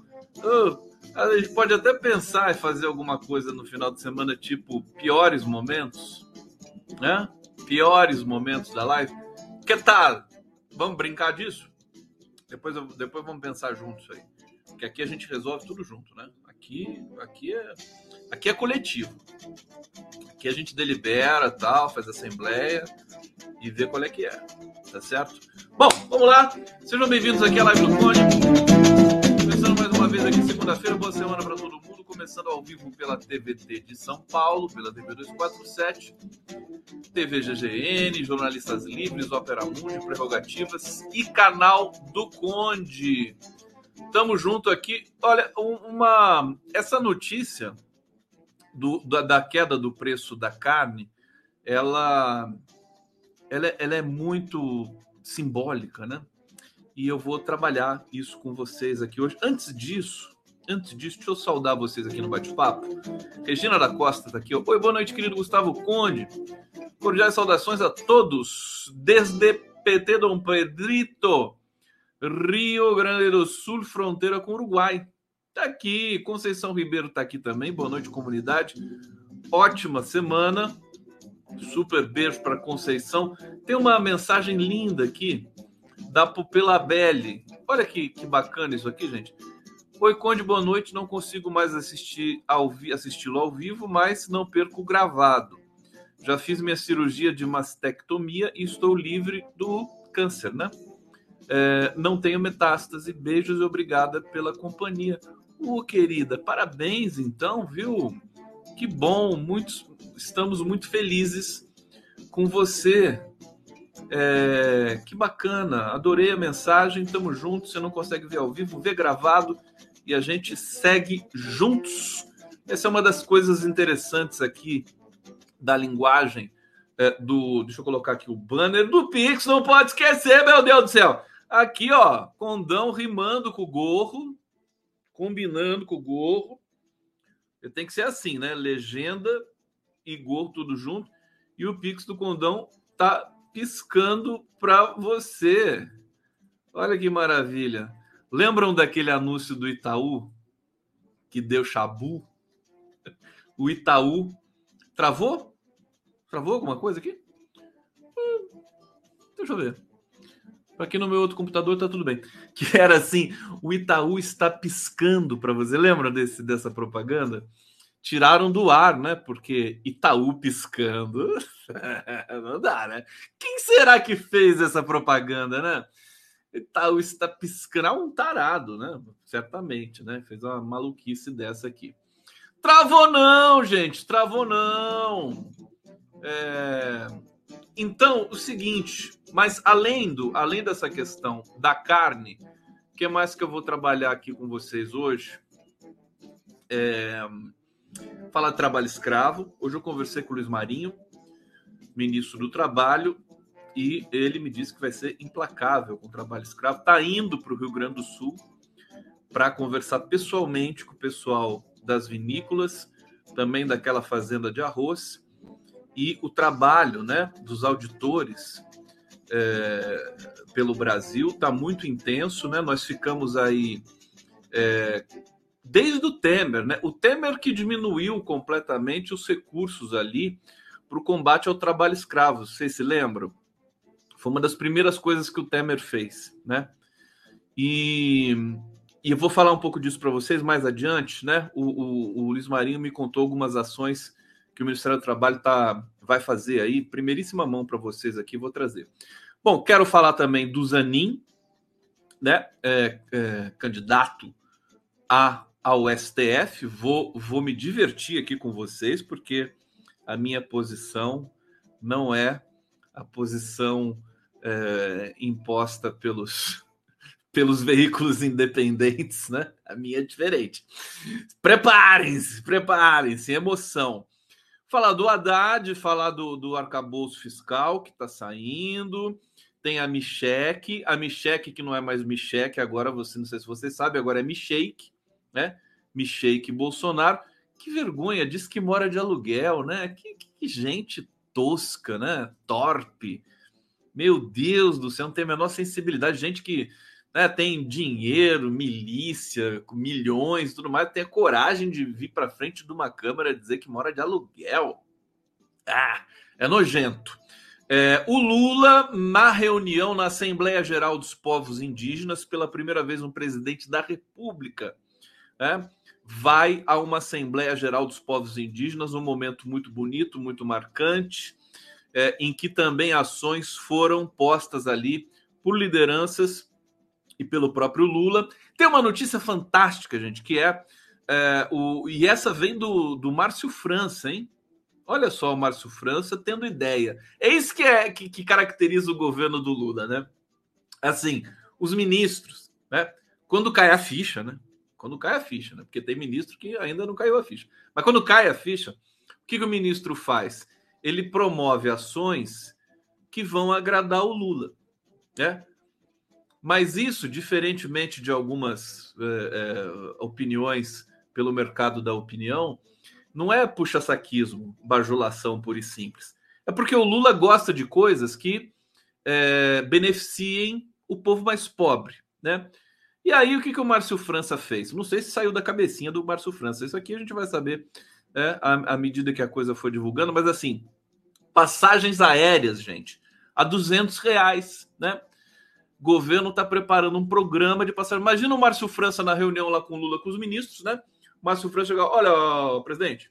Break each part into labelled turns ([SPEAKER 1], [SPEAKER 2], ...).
[SPEAKER 1] conde. Uh, a gente pode até pensar em fazer alguma coisa no final de semana, tipo piores momentos, né? Piores momentos da live. Que tal? Vamos brincar disso? Depois, eu, depois vamos pensar juntos aí. Porque aqui a gente resolve tudo junto, né? Aqui, aqui, é, aqui é coletivo. Aqui a gente delibera, tal, faz assembleia e vê qual é que é. Tá certo? Bom, vamos lá. Sejam bem-vindos aqui à Live do Cone. Vez aqui, segunda-feira. Boa semana para todo mundo. Começando ao vivo pela TVT de São Paulo, pela TV 247, TV GGN, Jornalistas Livres, Opera Mundi, Prerrogativas e canal do Conde. Tamo junto aqui. Olha, uma essa notícia do, da, da, queda do preço da carne, ela, ela, ela é muito simbólica, né? E eu vou trabalhar isso com vocês aqui hoje. Antes disso, antes disso, deixa eu saudar vocês aqui no bate-papo. Regina da Costa está aqui. Oi, boa noite, querido Gustavo Conde. Cordiais saudações a todos. Desde PT Dom Pedrito, Rio Grande do Sul, fronteira com Uruguai. Tá aqui, Conceição Ribeiro tá aqui também. Boa noite, comunidade. Ótima semana. Super beijo para Conceição. Tem uma mensagem linda aqui da Pupila Belli. Olha que, que bacana isso aqui, gente. Oi, Conde, boa noite. Não consigo mais assistir ao assisti-lo ao vivo, mas não perco o gravado. Já fiz minha cirurgia de mastectomia e estou livre do câncer, né? É, não tenho metástase. Beijos e obrigada pela companhia. Ô, oh, querida, parabéns então, viu? Que bom, muitos, estamos muito felizes com você. É, que bacana, adorei a mensagem, tamo juntos. Você não consegue ver ao vivo, vê gravado e a gente segue juntos. Essa é uma das coisas interessantes aqui da linguagem é, do. Deixa eu colocar aqui o banner do Pix, não pode esquecer, meu Deus do céu. Aqui, ó, condão rimando com o gorro, combinando com o gorro. Tem que ser assim, né? Legenda e gorro tudo junto. E o Pix do condão tá piscando para você. Olha que maravilha. Lembram daquele anúncio do Itaú que deu chabu? O Itaú travou? Travou alguma coisa aqui? Hum, deixa eu ver. Aqui no meu outro computador tá tudo bem. Que era assim: o Itaú está piscando para você. Lembra desse, dessa propaganda? Tiraram do ar, né? Porque Itaú piscando. Não dá, né? Quem será que fez essa propaganda, né? Itaú está piscando. Ah, um tarado, né? Certamente, né? Fez uma maluquice dessa aqui. Travou não, gente. Travou não. É... Então, o seguinte, mas além do, além dessa questão da carne, o que mais que eu vou trabalhar aqui com vocês hoje? É, falar de trabalho escravo. Hoje eu conversei com o Luiz Marinho, ministro do Trabalho, e ele me disse que vai ser implacável com o trabalho escravo. Está indo para o Rio Grande do Sul para conversar pessoalmente com o pessoal das vinícolas, também daquela fazenda de arroz e o trabalho né, dos auditores é, pelo Brasil está muito intenso, né? Nós ficamos aí é, desde o Temer, né? O Temer que diminuiu completamente os recursos ali para o combate ao trabalho escravo. Vocês se lembram? Foi uma das primeiras coisas que o Temer fez, né? E, e eu vou falar um pouco disso para vocês mais adiante, né? O, o, o Luiz Marinho me contou algumas ações que o Ministério do Trabalho tá, vai fazer aí, primeiríssima mão para vocês aqui, vou trazer. Bom, quero falar também do Zanin, né, é, é, candidato a, ao STF, vou, vou me divertir aqui com vocês, porque a minha posição não é a posição é, imposta pelos, pelos veículos independentes, né? A minha é diferente. Preparem-se, preparem-se, emoção. Falar do Haddad, falar do, do arcabouço fiscal que está saindo. Tem a Micheque, a Micheque que não é mais Micheque, agora você, não sei se você sabe, agora é Micheque, né? Micheque Bolsonaro. Que vergonha, diz que mora de aluguel, né? Que, que gente tosca, né? Torpe. Meu Deus do céu, não tem a menor sensibilidade. Gente que né, tem dinheiro, milícia, milhões, tudo mais, tem a coragem de vir para frente de uma câmara dizer que mora de aluguel. Ah, é nojento. É, o Lula, na reunião na Assembleia Geral dos Povos Indígenas, pela primeira vez um presidente da República, né, vai a uma Assembleia Geral dos Povos Indígenas, um momento muito bonito, muito marcante, é, em que também ações foram postas ali por lideranças e pelo próprio Lula. Tem uma notícia fantástica, gente, que é, é o, e essa vem do, do Márcio França, hein? Olha só o Márcio França tendo ideia. É isso que é que, que caracteriza o governo do Lula, né? Assim, os ministros, né? Quando cai a ficha, né? Quando cai a ficha, né? Porque tem ministro que ainda não caiu a ficha. Mas quando cai a ficha, o que, que o ministro faz? Ele promove ações que vão agradar o Lula, né? Mas isso, diferentemente de algumas é, é, opiniões pelo mercado da opinião, não é puxa-saquismo, bajulação pura e simples. É porque o Lula gosta de coisas que é, beneficiem o povo mais pobre, né? E aí o que, que o Márcio França fez? Não sei se saiu da cabecinha do Márcio França. Isso aqui a gente vai saber né, à, à medida que a coisa for divulgando. Mas assim, passagens aéreas, gente, a 200 reais, né? O governo está preparando um programa de passagem. Imagina o Márcio França na reunião lá com o Lula, com os ministros, né? Márcio França chegou, olha, presidente,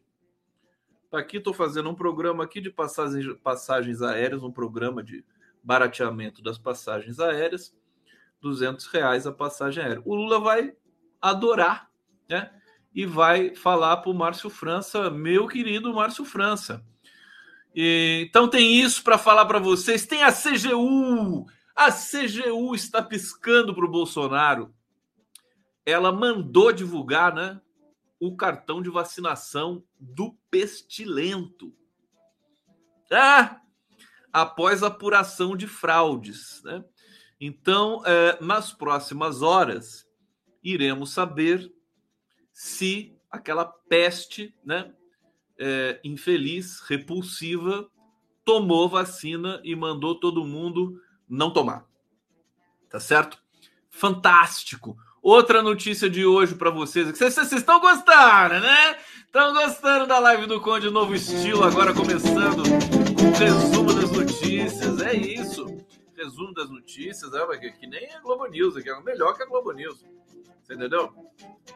[SPEAKER 1] tá aqui estou fazendo um programa aqui de passagens, passagens aéreas, um programa de barateamento das passagens aéreas, 200 reais a passagem aérea. O Lula vai adorar, né? E vai falar para o Márcio França, meu querido Márcio França. E, então tem isso para falar para vocês. Tem a CGU. A CGU está piscando para o Bolsonaro. Ela mandou divulgar, né? o cartão de vacinação do pestilento. Ah! Após apuração de fraudes. Né? Então, é, nas próximas horas, iremos saber se aquela peste né, é, infeliz, repulsiva, tomou vacina e mandou todo mundo não tomar. Tá certo? Fantástico. Outra notícia de hoje para vocês. Vocês estão gostando, né? Estão gostando da live do Conde Novo Estilo, agora começando com o resumo Resumo das notícias, é, que, que nem a Globo News, aqui é melhor que a Globo News. Você entendeu?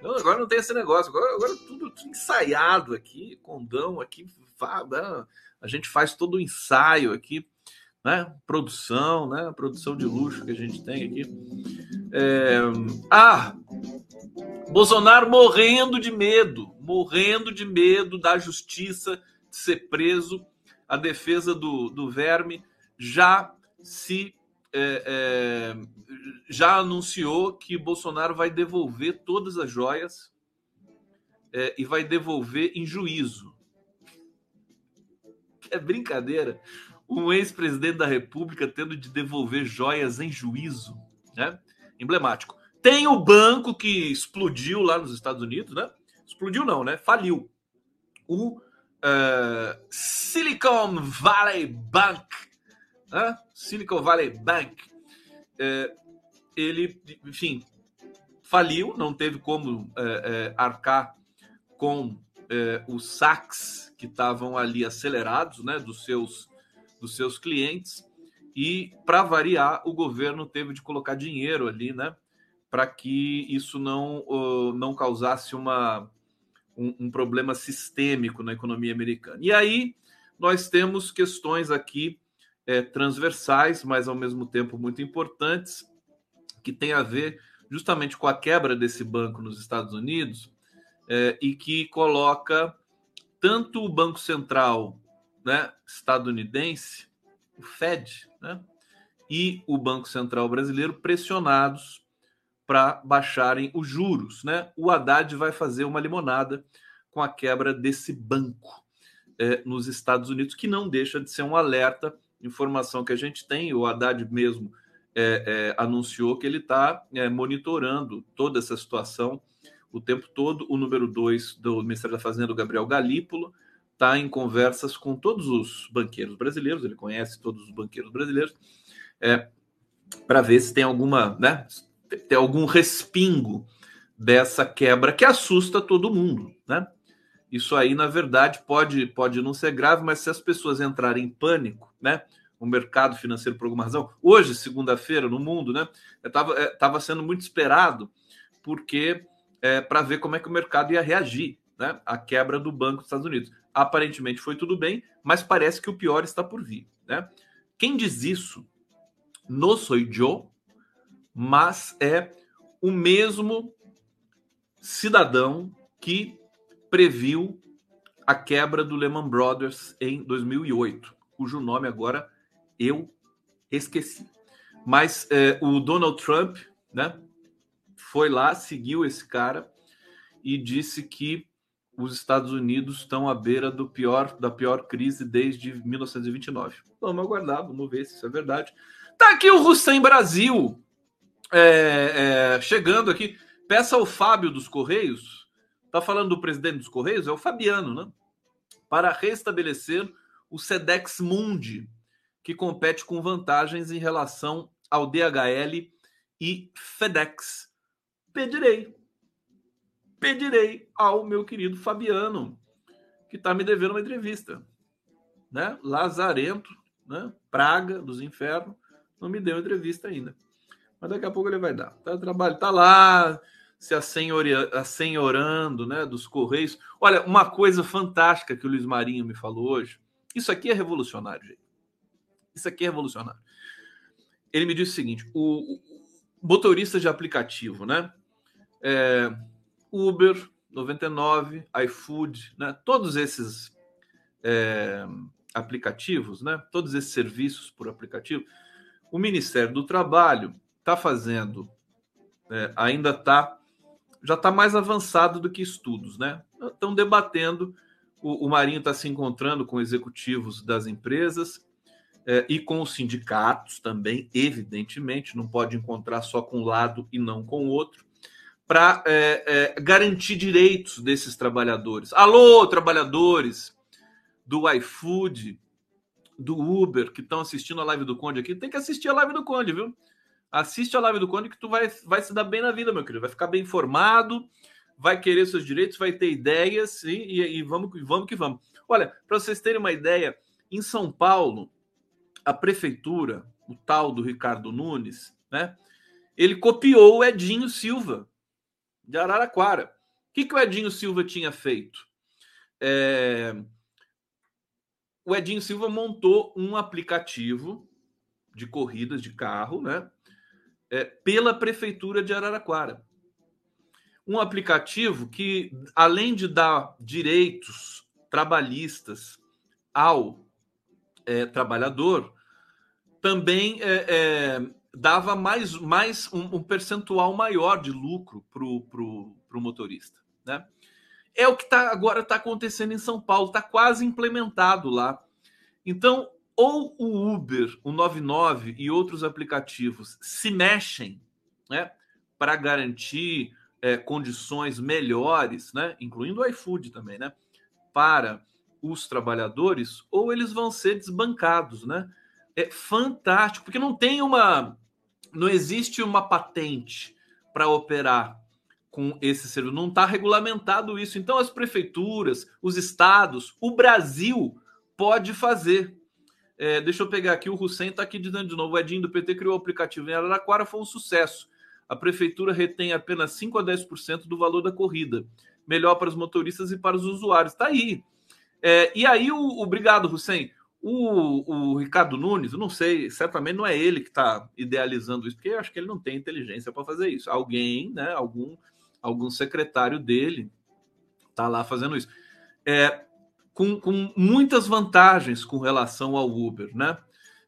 [SPEAKER 1] Não, agora não tem esse negócio. Agora, agora tudo, tudo ensaiado aqui, condão aqui. Né? A gente faz todo o ensaio aqui né? Produção, né? Produção de luxo que a gente tem aqui. É... Ah, Bolsonaro morrendo de medo, morrendo de medo da justiça de ser preso. A defesa do, do verme já se é, é, já anunciou que Bolsonaro vai devolver todas as joias é, e vai devolver em juízo. É brincadeira um ex-presidente da República tendo de devolver joias em juízo, né? Emblemático. Tem o banco que explodiu lá nos Estados Unidos, né? Explodiu não, né? Faliu. O uh, Silicon Valley Bank, né? Silicon Valley Bank, uh, ele, enfim, faliu, não teve como uh, arcar com os saques que estavam ali acelerados, né? Dos seus dos seus clientes. E, para variar, o governo teve de colocar dinheiro ali, né? Para que isso não, não causasse uma, um, um, problema sistêmico na economia americana. E aí nós temos questões aqui é, transversais, mas ao mesmo tempo muito importantes, que tem a ver justamente com a quebra desse banco nos Estados Unidos é, e que coloca tanto o Banco Central né, estadunidense, o Fed, né, e o Banco Central brasileiro pressionados para baixarem os juros. Né? O Haddad vai fazer uma limonada com a quebra desse banco é, nos Estados Unidos, que não deixa de ser um alerta, informação que a gente tem, o Haddad mesmo é, é, anunciou que ele está é, monitorando toda essa situação o tempo todo. O número dois do Ministério da Fazenda, o Gabriel Galípolo, está em conversas com todos os banqueiros brasileiros, ele conhece todos os banqueiros brasileiros, é, para ver se tem alguma, né, tem algum respingo dessa quebra que assusta todo mundo, né? Isso aí, na verdade, pode, pode não ser grave, mas se as pessoas entrarem em pânico, né? O mercado financeiro, por alguma razão, hoje, segunda-feira, no mundo, né? Estava é, sendo muito esperado, porque é, para ver como é que o mercado ia reagir, né? A quebra do Banco dos Estados Unidos. Aparentemente foi tudo bem, mas parece que o pior está por vir. Né? Quem diz isso não sou eu, mas é o mesmo cidadão que previu a quebra do Lehman Brothers em 2008, cujo nome agora eu esqueci. Mas é, o Donald Trump, né, foi lá, seguiu esse cara e disse que os Estados Unidos estão à beira do pior da pior crise desde 1929. Vamos aguardar, vamos ver se isso é verdade. Tá aqui o Hussein Brasil é, é, chegando aqui. Peça ao Fábio dos Correios. Tá falando do presidente dos Correios? É o Fabiano, né? Para restabelecer o Sedex Mundi, que compete com vantagens em relação ao DHL e FedEx. Pedirei pedirei ao meu querido Fabiano, que está me devendo uma entrevista. Né? Lazarento, né? praga dos infernos, não me deu entrevista ainda. Mas daqui a pouco ele vai dar. Tá, trabalho tá lá, se assenhorando né, dos Correios. Olha, uma coisa fantástica que o Luiz Marinho me falou hoje. Isso aqui é revolucionário, gente. Isso aqui é revolucionário. Ele me disse o seguinte: o, o motorista de aplicativo, né? É, Uber, 99, iFood, né? todos esses é, aplicativos, né? todos esses serviços por aplicativo, o Ministério do Trabalho está fazendo, é, ainda está, já está mais avançado do que estudos, né? Estão debatendo, o, o Marinho está se encontrando com executivos das empresas é, e com os sindicatos também, evidentemente, não pode encontrar só com um lado e não com o outro para é, é, garantir direitos desses trabalhadores. Alô, trabalhadores do iFood, do Uber, que estão assistindo a live do Conde aqui, tem que assistir a live do Conde, viu? Assiste a live do Conde que tu vai, vai se dar bem na vida, meu querido. Vai ficar bem informado, vai querer seus direitos, vai ter ideias e, e, e vamos, vamos que vamos. Olha, para vocês terem uma ideia, em São Paulo, a prefeitura, o tal do Ricardo Nunes, né? Ele copiou o Edinho Silva, de Araraquara. O que, que o Edinho Silva tinha feito? É... O Edinho Silva montou um aplicativo de corridas de carro, né? É, pela prefeitura de Araraquara. Um aplicativo que, além de dar direitos trabalhistas ao é, trabalhador, também é, é dava mais, mais um, um percentual maior de lucro para o pro, pro motorista. Né? É o que tá, agora está acontecendo em São Paulo, está quase implementado lá. Então, ou o Uber, o 99 e outros aplicativos se mexem né, para garantir é, condições melhores, né, incluindo o iFood também, né, para os trabalhadores, ou eles vão ser desbancados. Né? É fantástico, porque não tem uma não existe uma patente para operar com esse serviço, não está regulamentado isso. Então, as prefeituras, os estados, o Brasil pode fazer. É, deixa eu pegar aqui, o Hussein está aqui dizendo de novo: o Edinho do PT criou o aplicativo em Araraquara, foi um sucesso. A prefeitura retém apenas 5 a 10% do valor da corrida. Melhor para os motoristas e para os usuários. Está aí. É, e aí, o, obrigado, Hussein. O, o, Ricardo Nunes, não sei, certamente não é ele que está idealizando isso, porque eu acho que ele não tem inteligência para fazer isso. Alguém, né, algum, algum secretário dele está lá fazendo isso. É, com, com muitas vantagens com relação ao Uber, né?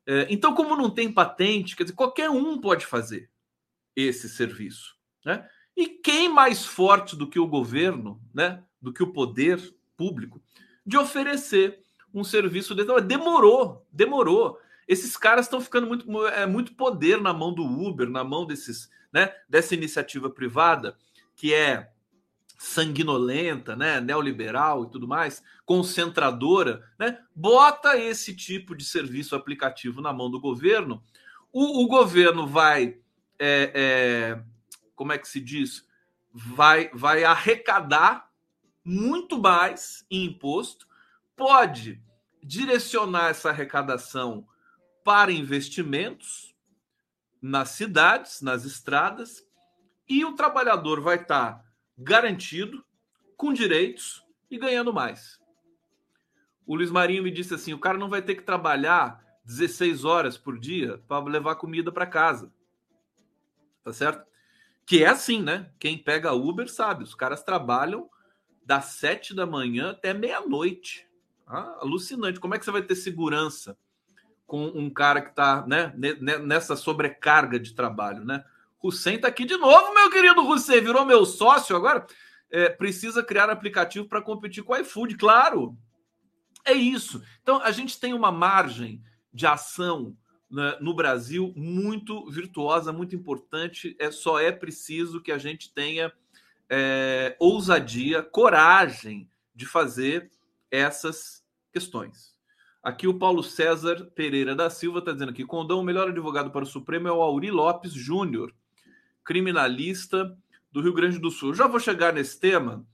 [SPEAKER 1] É, então, como não tem patente, quer dizer, qualquer um pode fazer esse serviço, né? E quem mais forte do que o governo, né? Do que o poder público de oferecer um serviço desse. Demorou, demorou. Esses caras estão ficando muito, é, muito poder na mão do Uber, na mão desses, né, dessa iniciativa privada, que é sanguinolenta, né, neoliberal e tudo mais, concentradora, né, bota esse tipo de serviço aplicativo na mão do governo. O, o governo vai, é, é, como é que se diz, vai, vai arrecadar muito mais em imposto, pode direcionar essa arrecadação para investimentos nas cidades, nas estradas, e o trabalhador vai estar garantido, com direitos e ganhando mais. O Luiz Marinho me disse assim: o cara não vai ter que trabalhar 16 horas por dia para levar comida para casa. Tá certo? Que é assim, né? Quem pega Uber sabe, os caras trabalham das 7 da manhã até meia-noite. Ah, alucinante. Como é que você vai ter segurança com um cara que está né, nessa sobrecarga de trabalho, né? Hussein está aqui de novo, meu querido Hussein, virou meu sócio agora. É, precisa criar aplicativo para competir com o iFood, claro. É isso. Então, a gente tem uma margem de ação né, no Brasil muito virtuosa, muito importante. É Só é preciso que a gente tenha é, ousadia, coragem de fazer essas questões. Aqui o Paulo César Pereira da Silva está dizendo que Condão, o melhor advogado para o Supremo é o Auri Lopes Júnior criminalista do Rio Grande do Sul. Eu já vou chegar nesse tema.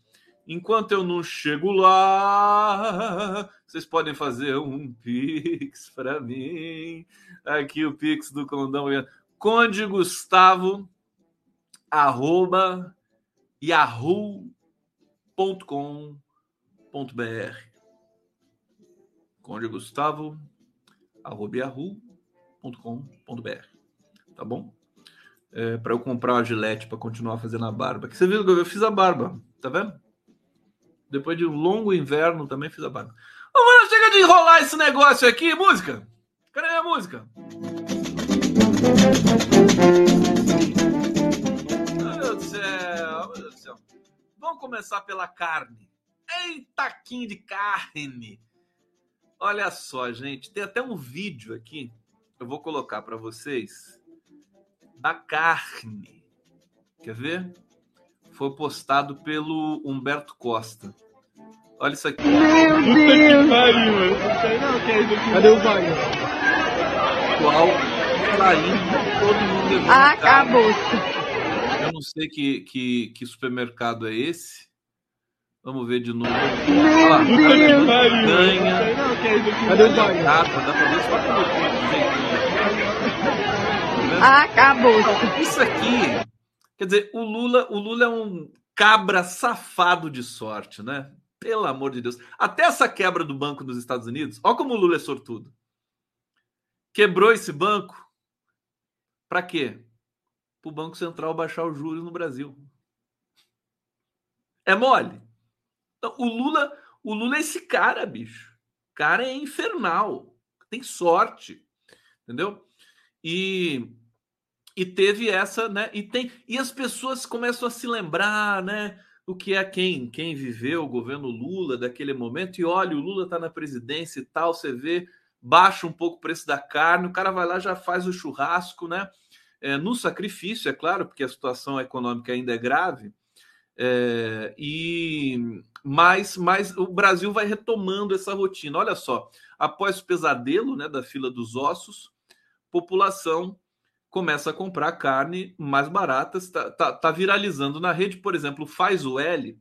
[SPEAKER 1] Enquanto eu não chego lá, vocês podem fazer um pix para mim. Aqui o pix do Condão. Conde Gustavo, arroba, yahoo.com.br. Conde Gustavo, arroba, yahoo.com.br. Tá bom? é, para eu comprar uma gilete para continuar fazendo a barba. Que você viu que eu fiz a barba, tá vendo? Depois de um longo inverno também fiz a barba. Vamos, chega de enrolar esse negócio aqui, música. Cadê a música? Meu céu. Vamos começar pela carne. Eita, quinho de carne. Olha só, gente, tem até um vídeo aqui. Eu vou colocar para vocês da carne. Quer ver? Foi postado pelo Humberto Costa. Olha isso aqui.
[SPEAKER 2] Meu Deus! Cadê o banho?
[SPEAKER 1] Qual traindo todo mundo levando
[SPEAKER 2] Acabou-se.
[SPEAKER 1] Eu não sei que, que, que supermercado é esse. Vamos ver de novo.
[SPEAKER 2] Meu
[SPEAKER 1] lá,
[SPEAKER 2] Deus!
[SPEAKER 1] Ganha.
[SPEAKER 2] Cadê o banho?
[SPEAKER 1] Dá pra ver só pelo jeito.
[SPEAKER 2] Acabou.
[SPEAKER 1] Isso aqui, quer dizer, o Lula, o Lula é um cabra safado de sorte, né? Pelo amor de Deus. Até essa quebra do banco dos Estados Unidos, olha como o Lula é sortudo. Quebrou esse banco para quê? Para o Banco Central baixar os juros no Brasil. É mole. Então, o Lula, o Lula é esse cara, bicho. O cara é infernal. Tem sorte. Entendeu? E e teve essa, né? E tem e as pessoas começam a se lembrar, né? O que é quem quem viveu o governo Lula daquele momento e olha, o Lula está na presidência e tal, você vê baixa um pouco o preço da carne, o cara vai lá já faz o churrasco, né? É, no sacrifício, é claro, porque a situação econômica ainda é grave. É, e mas, mas o Brasil vai retomando essa rotina. Olha só, após o pesadelo né, da fila dos ossos, população começa a comprar carne mais barata, está tá, tá, viralizando na rede, por exemplo, Faz o L,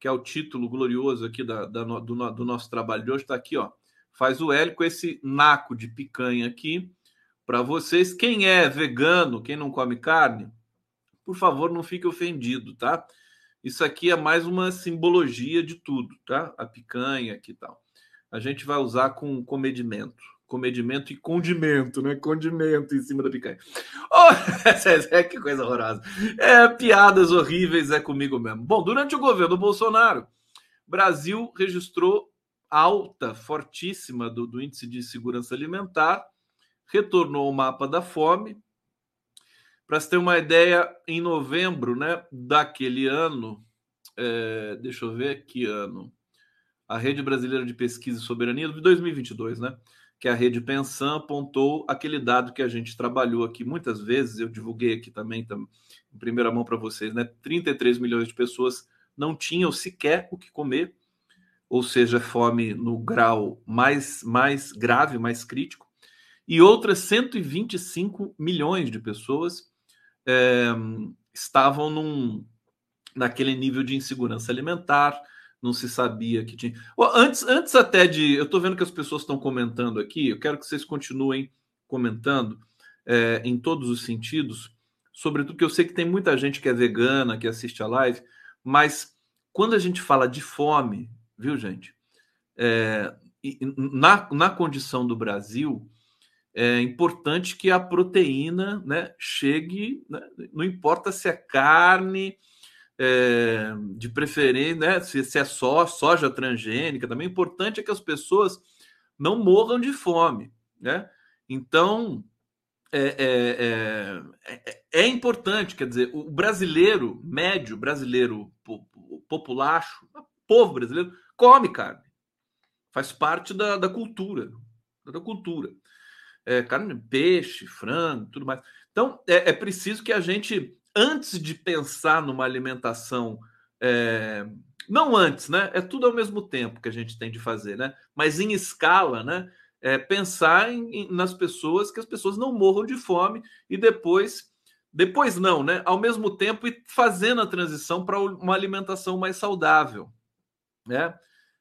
[SPEAKER 1] que é o título glorioso aqui da, da do, do, nosso trabalho de hoje, está aqui, ó. Faz o L com esse naco de picanha aqui para vocês. Quem é vegano, quem não come carne, por favor, não fique ofendido, tá? Isso aqui é mais uma simbologia de tudo, tá? A picanha aqui e tal. A gente vai usar com comedimento comedimento e condimento, né? Condimento em cima da picanha. Oh, que coisa horrorosa. É, piadas horríveis é comigo mesmo. Bom, durante o governo Bolsonaro, Brasil registrou alta, fortíssima do, do índice de segurança alimentar, retornou ao mapa da fome. Para você ter uma ideia, em novembro né, daquele ano, é, deixa eu ver que ano, a Rede Brasileira de Pesquisa e Soberania, de 2022, né? Que a rede Pensan apontou aquele dado que a gente trabalhou aqui muitas vezes, eu divulguei aqui também em primeira mão para vocês, né? 33 milhões de pessoas não tinham sequer o que comer, ou seja, fome no grau mais, mais grave, mais crítico, e outras 125 milhões de pessoas é, estavam num, naquele nível de insegurança alimentar, não se sabia que tinha. Antes, antes até de. Eu estou vendo que as pessoas estão comentando aqui, eu quero que vocês continuem comentando é, em todos os sentidos, sobretudo que eu sei que tem muita gente que é vegana, que assiste a live, mas quando a gente fala de fome, viu, gente? É, na, na condição do Brasil, é importante que a proteína né, chegue, né, não importa se é carne é, de preferência, né, se, se é só soja transgênica, também importante é que as pessoas não morram de fome, né? Então é, é, é, é importante, quer dizer, o brasileiro médio, brasileiro populacho, povo brasileiro, come carne, faz parte da, da cultura, da cultura, é, carne, peixe, frango, tudo mais. Então é, é preciso que a gente antes de pensar numa alimentação, é, não antes, né? É tudo ao mesmo tempo que a gente tem de fazer, né? Mas em escala, né? É, pensar em, em, nas pessoas, que as pessoas não morram de fome e depois, depois não, né? Ao mesmo tempo e fazendo a transição para uma alimentação mais saudável, né?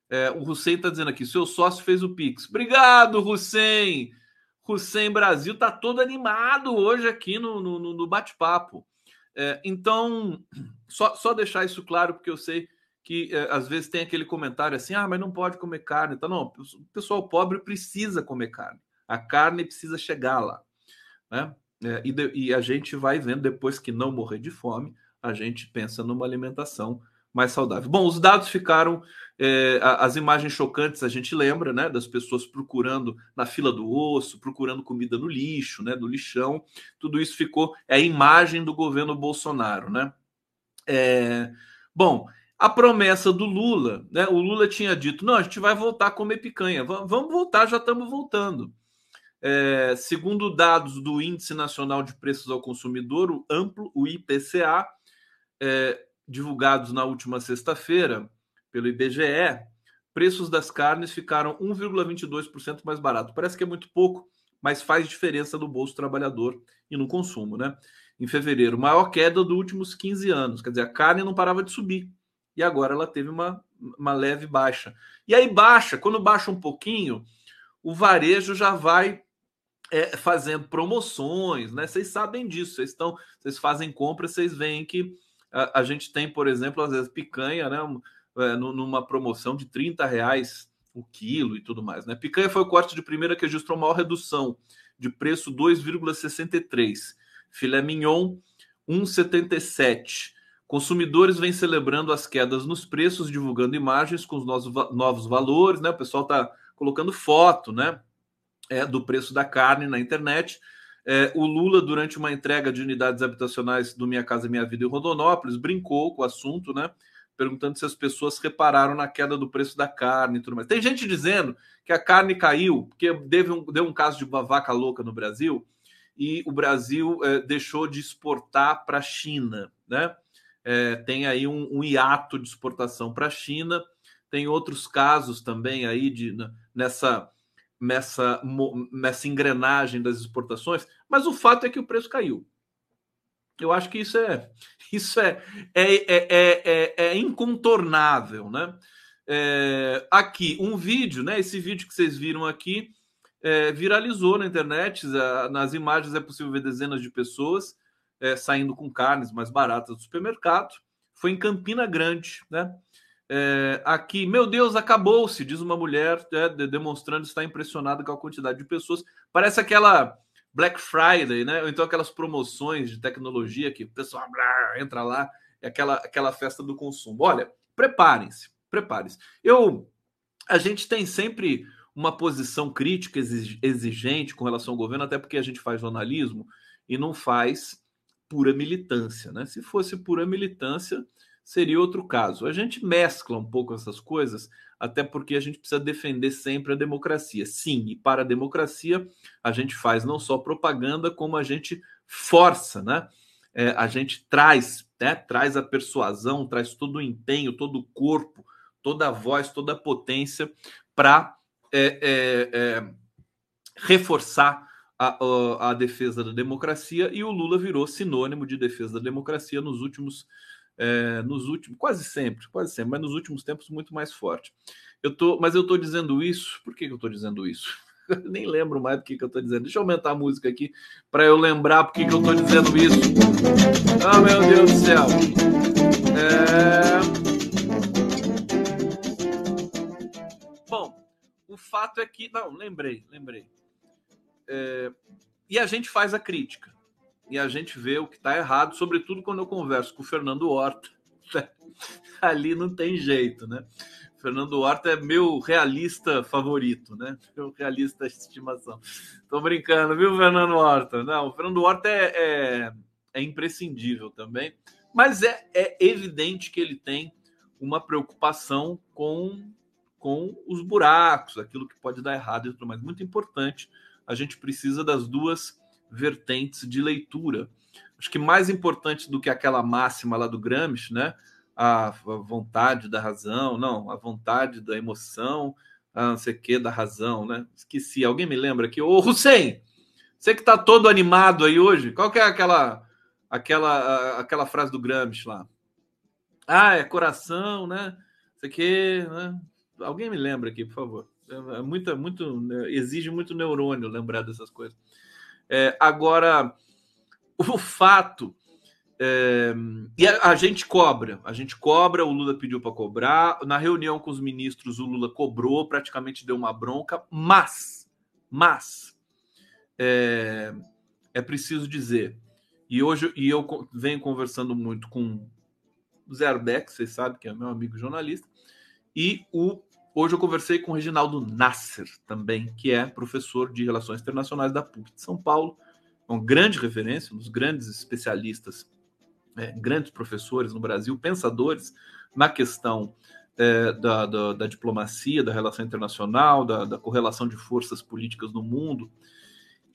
[SPEAKER 1] É, o Hussein está dizendo aqui, seu sócio fez o Pix. Obrigado, Hussein! Hussein Brasil tá todo animado hoje aqui no, no, no bate-papo. É, então, só, só deixar isso claro, porque eu sei que é, às vezes tem aquele comentário assim: ah, mas não pode comer carne. Então, não, o pessoal pobre precisa comer carne. A carne precisa chegar lá. Né? É, e, de, e a gente vai vendo depois que não morrer de fome, a gente pensa numa alimentação mais saudável. Bom, os dados ficaram, é, as imagens chocantes a gente lembra, né, das pessoas procurando na fila do osso, procurando comida no lixo, né, no lixão. Tudo isso ficou é a imagem do governo Bolsonaro, né? É, bom, a promessa do Lula, né? O Lula tinha dito: não, a gente vai voltar a comer picanha. Vamos voltar, já estamos voltando. É, segundo dados do Índice Nacional de Preços ao Consumidor, o amplo, o IPCA, é, divulgados na última sexta-feira pelo IBGE, preços das carnes ficaram 1,22% mais barato. Parece que é muito pouco, mas faz diferença no bolso trabalhador e no consumo, né? Em fevereiro, maior queda dos últimos 15 anos. Quer dizer, a carne não parava de subir. E agora ela teve uma, uma leve baixa. E aí baixa, quando baixa um pouquinho, o varejo já vai é, fazendo promoções, né? Vocês sabem disso, vocês estão, vocês fazem compras, vocês veem que a, a gente tem, por exemplo, às vezes picanha, né? É, numa promoção de 30 reais o quilo e tudo mais. Né? Picanha foi o corte de primeira que registrou maior redução de preço 2,63. Filé mignon 1,77. Consumidores vêm celebrando as quedas nos preços, divulgando imagens com os novos, novos valores, né? O pessoal está colocando foto, né? É, do preço da carne na internet. É, o Lula, durante uma entrega de unidades habitacionais do Minha Casa Minha Vida em Rondonópolis, brincou com o assunto, né? Perguntando se as pessoas repararam na queda do preço da carne e tudo mais. Tem gente dizendo que a carne caiu, porque deu um, deu um caso de uma vaca louca no Brasil e o Brasil é, deixou de exportar para a China, né? É, tem aí um, um hiato de exportação para a China. Tem outros casos também aí de nessa nessa, nessa engrenagem das exportações, mas o fato é que o preço caiu. Eu acho que isso é isso é, é, é, é, é incontornável, né? É, aqui um vídeo, né? Esse vídeo que vocês viram aqui é, viralizou na internet. Nas imagens é possível ver dezenas de pessoas é, saindo com carnes mais baratas do supermercado. Foi em Campina Grande, né? É, aqui, meu Deus, acabou-se, diz uma mulher, é, demonstrando estar impressionada com a quantidade de pessoas. Parece aquela Black Friday, né? Ou então aquelas promoções de tecnologia que o pessoal blá, entra lá, é aquela, aquela festa do consumo. Olha, preparem-se, preparem-se. Eu, a gente tem sempre uma posição crítica, exigente com relação ao governo, até porque a gente faz jornalismo e não faz pura militância, né? Se fosse pura militância, seria outro caso. A gente mescla um pouco essas coisas, até porque a gente precisa defender sempre a democracia. Sim, e para a democracia a gente faz não só propaganda, como a gente força, né? é, a gente traz, né, traz a persuasão, traz todo o empenho, todo o corpo, toda a voz, toda a potência para é, é, é, reforçar a, a, a, defesa da democracia e o Lula virou sinônimo de defesa da democracia nos últimos, é, nos últimos, quase sempre, quase sempre, mas nos últimos tempos muito mais forte. Eu tô, mas eu estou dizendo isso, por que, que eu estou dizendo isso? Eu nem lembro mais do que, que eu estou dizendo. Deixa eu aumentar a música aqui para eu lembrar por que, que eu estou dizendo isso. Ah, oh, meu Deus do céu. É... Bom, o fato é que. Não, lembrei, lembrei. É, e a gente faz a crítica. E a gente vê o que está errado, sobretudo quando eu converso com o Fernando Horta. Ali não tem jeito, né? Fernando Horta é meu realista favorito, né? Meu realista de estimação. Tô brincando, viu, Fernando Horta? Não, o Fernando Horta é, é, é imprescindível também, mas é, é evidente que ele tem uma preocupação com, com os buracos, aquilo que pode dar errado e tudo mais. Muito importante a gente precisa das duas vertentes de leitura. Acho que mais importante do que aquela máxima lá do Gramsci, né? A vontade da razão, não, a vontade da emoção, a não sei o que da razão, né? Esqueci. Alguém me lembra aqui? Ô, Hussein, você que tá todo animado aí hoje, qual que é aquela aquela aquela frase do Gramsci lá? Ah, é coração, né? Isso aqui, né? Alguém me lembra aqui, por favor. É, é muito, muito, né, exige muito neurônio lembrar dessas coisas. É, agora, o fato. É, e a, a, gente cobra, a gente cobra, o Lula pediu para cobrar. Na reunião com os ministros, o Lula cobrou, praticamente deu uma bronca, mas, mas, é, é preciso dizer, e hoje e eu venho conversando muito com o Zé Arbeck, vocês sabem que é meu amigo jornalista, e o Hoje eu conversei com o Reginaldo Nasser, também, que é professor de Relações Internacionais da PUC de São Paulo, é uma grande referência, um dos grandes especialistas, é, grandes professores no Brasil, pensadores na questão é, da, da, da, diplomacia, da relação internacional, da, da, correlação de forças políticas no mundo.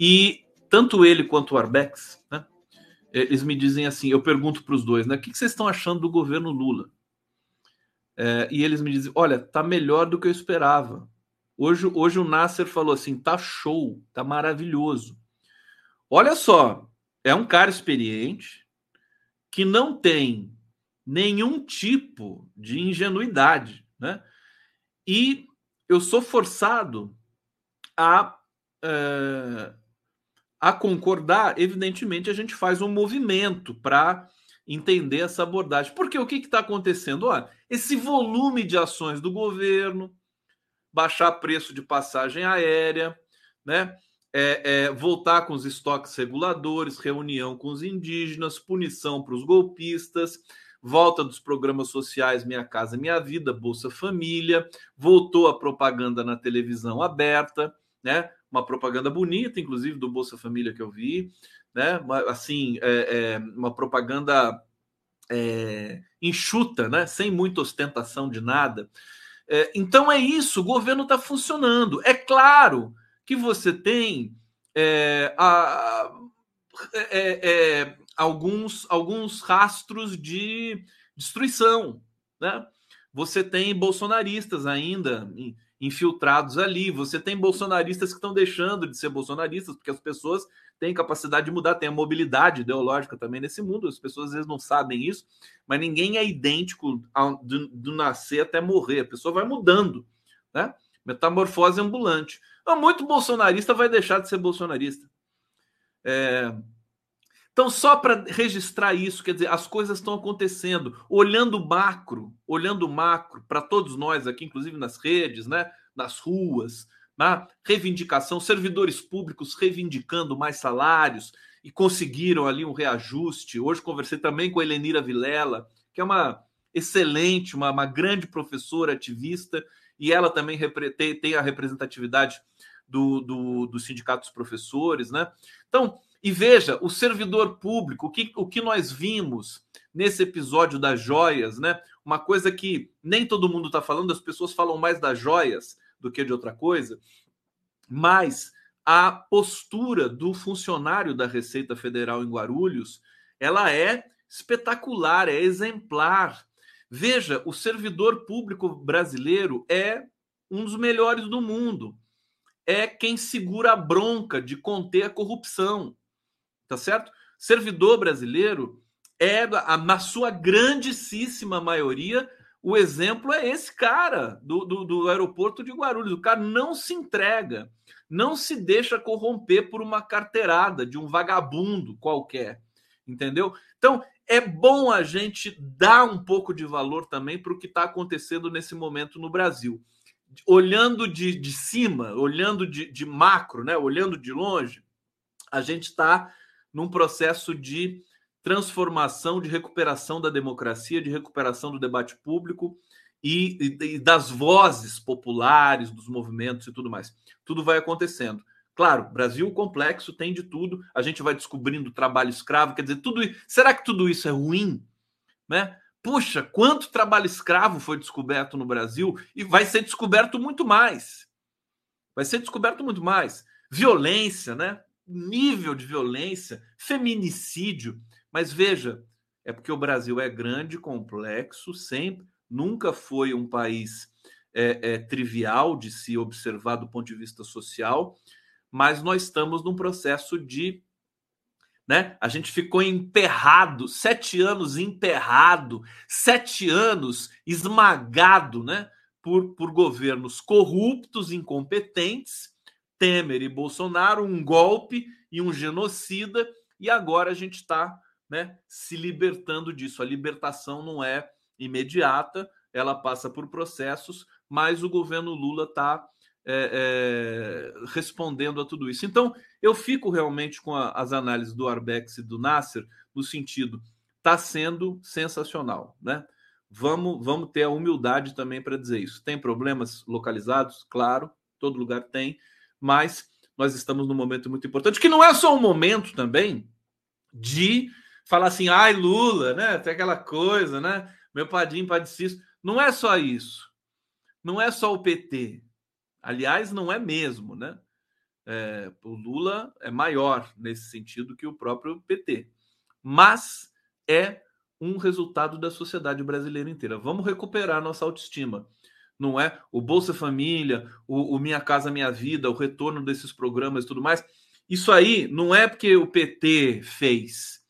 [SPEAKER 1] E tanto ele quanto o Arbex, né, eles me dizem assim: eu pergunto para os dois, né, o que vocês estão achando do governo Lula? É, e eles me dizem: olha, tá melhor do que eu esperava. Hoje, hoje o Nasser falou assim: tá show, tá maravilhoso. Olha só, é um cara experiente que não tem nenhum tipo de ingenuidade, né? E eu sou forçado a, é, a concordar. Evidentemente, a gente faz um movimento para entender essa abordagem. Porque o que está acontecendo? Olha, esse volume de ações do governo, baixar preço de passagem aérea, né? É, é, voltar com os estoques reguladores, reunião com os indígenas, punição para os golpistas, volta dos programas sociais Minha Casa Minha Vida, Bolsa Família, voltou a propaganda na televisão aberta, né? Uma propaganda bonita, inclusive do Bolsa Família que eu vi, né? Assim, é, é uma propaganda é, enxuta, né? Sem muita ostentação de nada. É, então é isso, o governo está funcionando. É claro que você tem é, a, é, é, alguns, alguns rastros de destruição, né? Você tem bolsonaristas ainda infiltrados ali, você tem bolsonaristas que estão deixando de ser bolsonaristas, porque as pessoas tem capacidade de mudar, tem a mobilidade ideológica também nesse mundo. As pessoas às vezes não sabem isso, mas ninguém é idêntico ao, do, do, nascer até morrer. A pessoa vai mudando, né? Metamorfose ambulante. Então, muito bolsonarista vai deixar de ser bolsonarista. É... Então, só para registrar isso, quer dizer, as coisas estão acontecendo, olhando macro, olhando macro para todos nós aqui, inclusive nas redes, né, nas ruas, na reivindicação, servidores públicos reivindicando mais salários e conseguiram ali um reajuste. Hoje conversei também com a Helenira Vilela, que é uma excelente, uma, uma grande professora ativista, e ela também tem, tem a representatividade do, do, do sindicato dos professores, né? Então, e veja, o servidor público, o que, o que nós vimos nesse episódio das joias, né? Uma coisa que nem todo mundo está falando, as pessoas falam mais das joias, do que de outra coisa, mas a postura do funcionário da Receita Federal em Guarulhos ela é espetacular, é exemplar. Veja, o servidor público brasileiro é um dos melhores do mundo. É quem segura a bronca de conter a corrupção. Tá certo? Servidor brasileiro é, na sua grandíssima maioria, o exemplo é esse cara do, do, do, aeroporto de Guarulhos. O cara não se entrega, não se deixa corromper por uma carteirada de um vagabundo qualquer. Entendeu? Então, é bom a gente dar um pouco de valor também para o que está acontecendo nesse momento no Brasil. Olhando de, de cima, olhando de, de macro, né? olhando de longe, a gente está num processo de transformação, de recuperação da democracia, de recuperação do debate público e, e, e das vozes populares, dos movimentos e tudo mais. Tudo vai acontecendo. Claro, Brasil complexo tem de tudo. A gente vai descobrindo trabalho escravo, quer dizer, tudo. Será que tudo isso é ruim, né? Puxa, quanto trabalho escravo foi descoberto no Brasil e vai ser descoberto muito mais. Vai ser descoberto muito mais. Violência, né? Nível de violência, feminicídio. Mas veja, é porque o Brasil é grande, complexo, sempre, nunca foi um país é, é, trivial de se observar do ponto de vista social mas nós estamos num processo de. Né? A gente ficou emperrado, sete anos emperrado, sete anos esmagado né? por, por governos corruptos, incompetentes, Temer e Bolsonaro, um golpe e um genocida, e agora a gente está né, se libertando disso. A libertação não é imediata, ela passa por processos, mas o governo Lula está é, é, respondendo a tudo isso. Então, eu fico realmente com a, as análises do Arbex e do Nasser no sentido está sendo sensacional, né? Vamos, vamos ter a humildade também para dizer isso. Tem problemas localizados, claro, todo lugar tem, mas nós estamos num momento muito importante, que não é só um momento também de falar assim, ai, Lula, né? Tem aquela coisa, né? Meu padrinho padecido. Não é só isso. Não é só o PT. Aliás, não é mesmo, né? É, o Lula é maior nesse sentido que o próprio PT, mas é um resultado da sociedade brasileira inteira. Vamos recuperar nossa autoestima. Não é o Bolsa Família, o, o Minha Casa Minha Vida, o retorno desses programas e tudo mais. Isso aí não é porque o PT fez,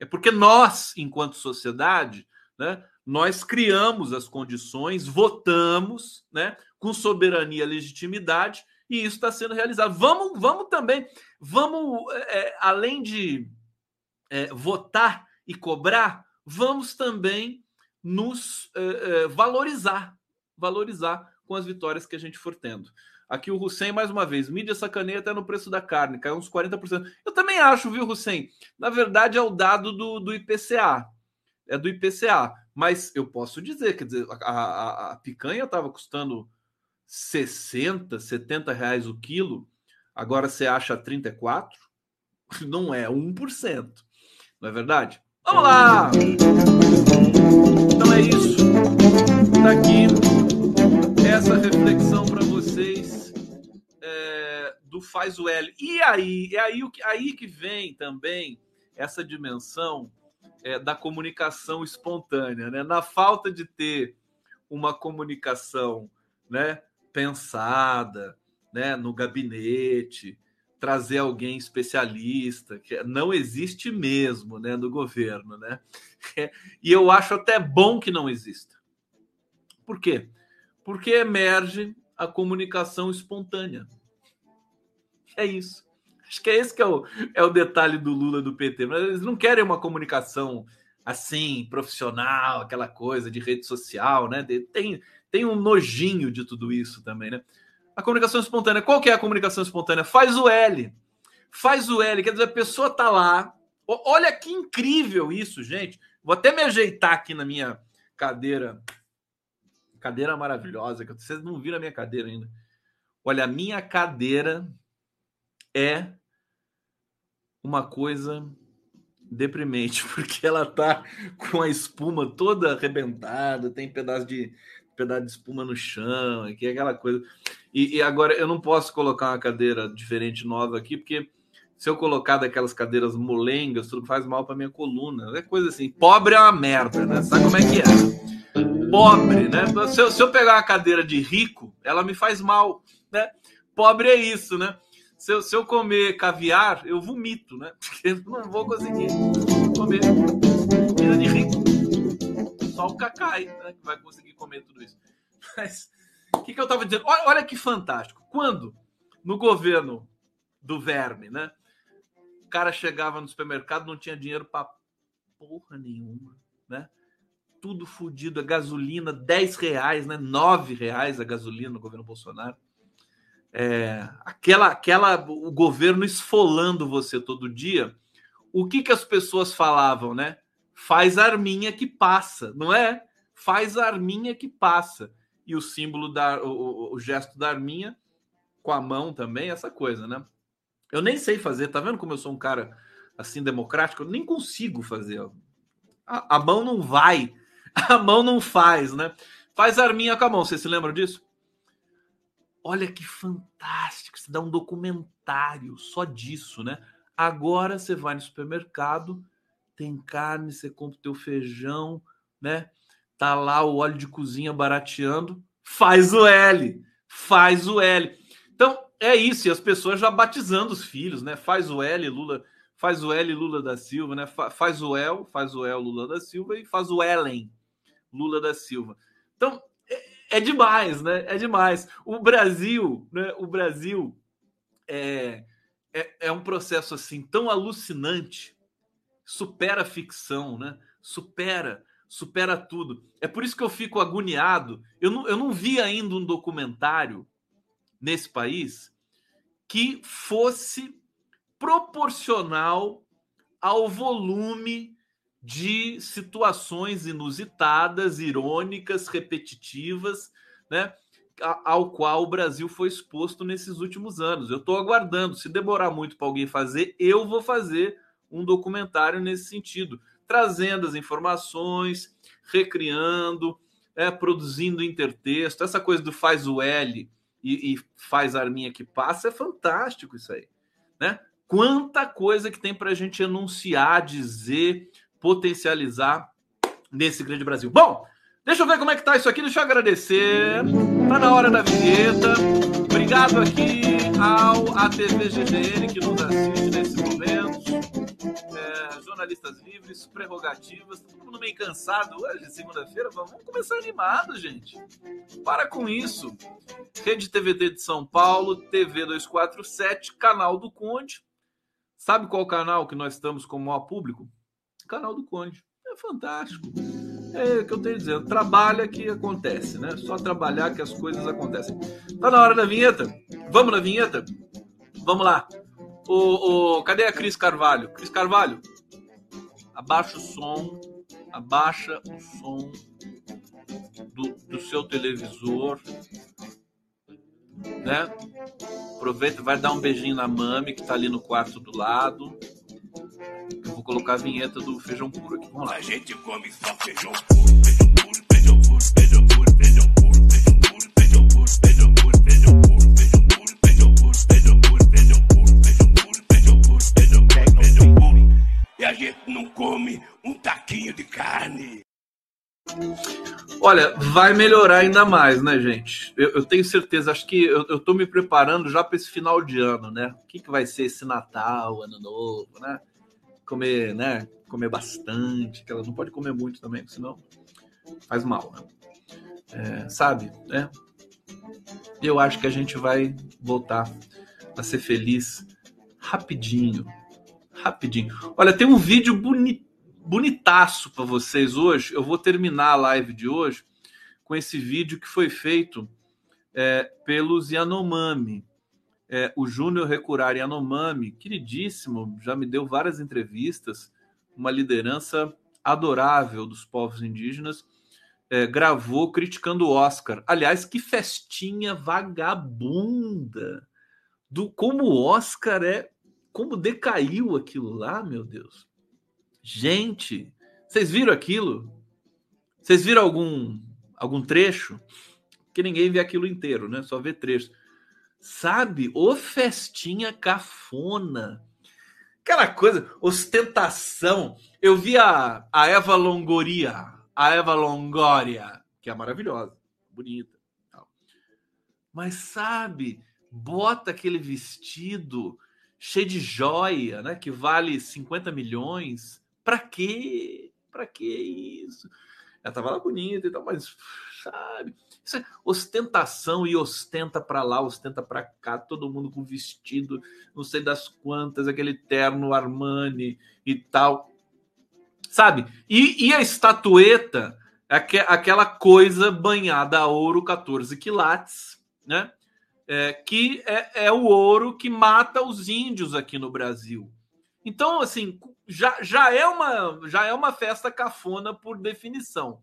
[SPEAKER 1] é porque nós, enquanto sociedade, né, nós criamos as condições, votamos, né, com soberania e legitimidade, e isso está sendo realizado. Vamos, vamos também, vamos, é, é, além de é, votar e cobrar, vamos também nos é, é, valorizar, valorizar com as vitórias que a gente for tendo. Aqui o Hussein, mais uma vez, mídia sacaneia até no preço da carne, caiu uns 40%. Eu também acho, viu, Hussein? Na verdade, é o dado do, do IPCA. É do IPCA. Mas eu posso dizer, quer dizer, a, a, a picanha estava custando 60, 70 reais o quilo, agora você acha 34? Não é 1%. Não é verdade? Vamos lá! Então é isso. Está aqui essa reflexão para do faz o L. E aí, é aí, aí que vem também essa dimensão é, da comunicação espontânea, né? Na falta de ter uma comunicação, né, pensada, né, no gabinete, trazer alguém especialista, que não existe mesmo, né, no governo, né? E eu acho até bom que não exista. Por quê? Porque emerge a comunicação espontânea. É isso. Acho que é esse que é o, é o detalhe do Lula do PT. Mas eles não querem uma comunicação assim, profissional, aquela coisa de rede social, né? Tem, tem um nojinho de tudo isso também, né? A comunicação espontânea, qual que é a comunicação espontânea? Faz o L. Faz o L, quer dizer, a pessoa tá lá. Olha que incrível isso, gente. Vou até me ajeitar aqui na minha cadeira. Cadeira maravilhosa, que vocês não viram a minha cadeira ainda. Olha, a minha cadeira é uma coisa deprimente, porque ela tá com a espuma toda arrebentada, tem pedaço de pedaço de espuma no chão, aqui aquela coisa. E, e, agora eu não posso colocar uma cadeira diferente nova aqui, porque se eu colocar daquelas cadeiras molengas, tudo faz mal para minha coluna. É coisa assim. Pobre é uma merda, né? Sabe como é que é? Pobre, né? Se eu, se eu pegar uma cadeira de rico, ela me faz mal, né? Pobre é isso, né? Se eu, se eu comer caviar, eu vomito, né? Porque não vou conseguir comer comida de rico. Só o cacai né, que vai conseguir comer tudo isso. Mas o que, que eu estava dizendo? Olha, olha que fantástico. Quando no governo do verme, né? O cara chegava no supermercado, não tinha dinheiro para porra nenhuma, né? Tudo fodido, a gasolina, 10 reais, né? 9 reais a gasolina no governo Bolsonaro. É, aquela, aquela, o governo esfolando você todo dia. O que que as pessoas falavam, né? Faz arminha que passa, não é? Faz arminha que passa. E o símbolo da, o, o gesto da arminha com a mão também, essa coisa, né? Eu nem sei fazer, tá vendo como eu sou um cara assim democrático? Eu nem consigo fazer. A, a mão não vai, a mão não faz, né? Faz arminha com a mão, vocês se lembram disso? Olha que fantástico, você dá um documentário só disso, né? Agora você vai no supermercado, tem carne, você compra o teu feijão, né? Tá lá o óleo de cozinha barateando, faz o L, faz o L. Então, é isso, e as pessoas já batizando os filhos, né? Faz o L, Lula, faz o L, Lula da Silva, né? Faz o El, faz o El, Lula da Silva e faz o Ellen, Lula da Silva. Então, é, demais, né? É demais. O Brasil, né? O Brasil é, é, é um processo assim tão alucinante, supera a ficção, né? Supera supera tudo. É por isso que eu fico agoniado. Eu não, eu não vi ainda um documentário nesse país que fosse proporcional ao volume de situações inusitadas, irônicas, repetitivas, né? Ao qual o Brasil foi exposto nesses últimos anos. Eu estou aguardando. Se demorar muito para alguém fazer, eu vou fazer um documentário nesse sentido, trazendo as informações, recriando, é, produzindo intertexto. Essa coisa do faz o L e, e faz a arminha que passa, é fantástico isso aí, né? Quanta coisa que tem para a gente anunciar, dizer, potencializar nesse grande Brasil. Bom, deixa eu ver como é que tá isso aqui, deixa eu agradecer. Tá na hora da vinheta. Obrigado aqui ao ATV GGN que nos assiste nesse momento é, jornalistas livres, prerrogativas, todo mundo meio cansado hoje, segunda-feira. Vamos começar animado, gente. Para com isso. Rede TVD de São Paulo, TV 247, canal do Conde. Sabe qual canal que nós estamos como maior público? Canal do Conde. É fantástico. É o que eu tenho dizendo. Trabalha que acontece, né? Só trabalhar que as coisas acontecem. Tá na hora da vinheta? Vamos na vinheta? Vamos lá. O, o, cadê a Cris Carvalho? Cris Carvalho, abaixa o som, abaixa o som do, do seu televisor, né? Aproveita, vai dar um beijinho na mami que tá ali no quarto do lado. Colocar a vinheta do feijão puro aqui. Vamos lá. A gente come só feijão puro, feijão puro, feijão puro, feijão puro, feijão puro, feijão puro, feijão puro, feijão puro, feijão puro.
[SPEAKER 3] e a gente não come um taquinho de carne.
[SPEAKER 1] Olha, vai melhorar ainda mais, né, gente? Eu, eu tenho certeza, acho que eu, eu tô me preparando já para esse final de ano, né? O que, que vai ser esse Natal, Ano Novo, né? Comer, né? Comer bastante, que ela não pode comer muito também, senão faz mal, né? É, sabe, né? Eu acho que a gente vai voltar a ser feliz rapidinho, rapidinho. Olha, tem um vídeo boni, bonitaço para vocês hoje. Eu vou terminar a live de hoje com esse vídeo que foi feito é, pelos Yanomami. É, o Júnior Recurar Yanomami, queridíssimo, já me deu várias entrevistas, uma liderança adorável dos povos indígenas, é, gravou criticando o Oscar. Aliás, que festinha vagabunda! Do como o Oscar é como decaiu aquilo lá, meu Deus. Gente, vocês viram aquilo? Vocês viram algum algum trecho? Que ninguém vê aquilo inteiro, né? Só vê trecho. Sabe? O festinha cafona. aquela coisa, ostentação. Eu vi a, a Eva Longoria, a Eva Longoria, que é maravilhosa, bonita. Mas sabe, bota aquele vestido cheio de joia, né? Que vale 50 milhões. Para quê? Para que isso? Ela tava lá bonita e tal, mas sabe? Isso é ostentação e ostenta para lá, ostenta para cá, todo mundo com vestido, não sei das quantas, aquele terno Armani e tal. Sabe? E, e a estatueta, aquela coisa banhada a ouro 14 quilates, né? É, que é, é o ouro que mata os índios aqui no Brasil. Então, assim, já, já, é uma, já é uma festa cafona por definição.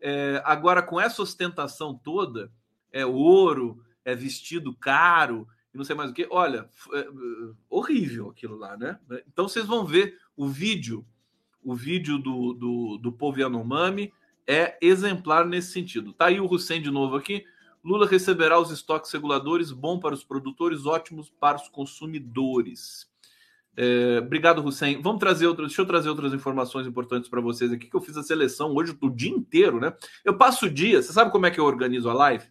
[SPEAKER 1] É, agora, com essa ostentação toda, é ouro, é vestido caro, e não sei mais o que. Olha, é, horrível aquilo lá, né? Então vocês vão ver o vídeo, o vídeo do, do, do povo Yanomami é exemplar nesse sentido. Tá aí o Hussein de novo aqui. Lula receberá os estoques reguladores, bom para os produtores, ótimos para os consumidores. É, obrigado, Hussein. Vamos trazer outras. Deixa eu trazer outras informações importantes para vocês aqui, que eu fiz a seleção hoje o dia inteiro, né? Eu passo o dia. Você sabe como é que eu organizo a live?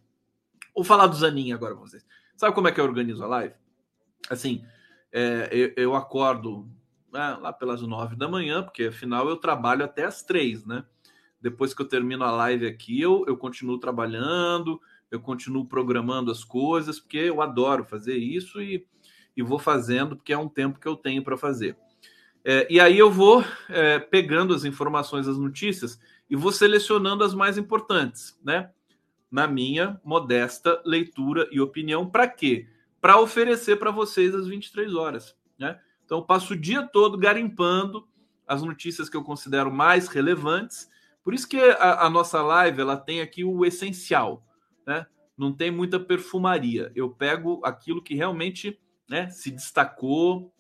[SPEAKER 1] Vou falar do Zanin agora para vocês. Sabe como é que eu organizo a live? Assim, é, eu, eu, acordo né, lá pelas nove da manhã, porque afinal eu trabalho até as três, né? Depois que eu termino a live aqui, eu, eu continuo trabalhando, eu continuo programando as coisas, porque eu adoro fazer isso e e vou fazendo, porque é um tempo que eu tenho para fazer. É, e aí eu vou é, pegando as informações, as notícias, e vou selecionando as mais importantes, né? Na minha modesta leitura e opinião, para quê? Para oferecer para vocês às 23 horas, né? Então eu passo o dia todo garimpando as notícias que eu considero mais relevantes. Por isso que a, a nossa live ela tem aqui o essencial, né? Não tem muita perfumaria. Eu pego aquilo que realmente né, se destacou,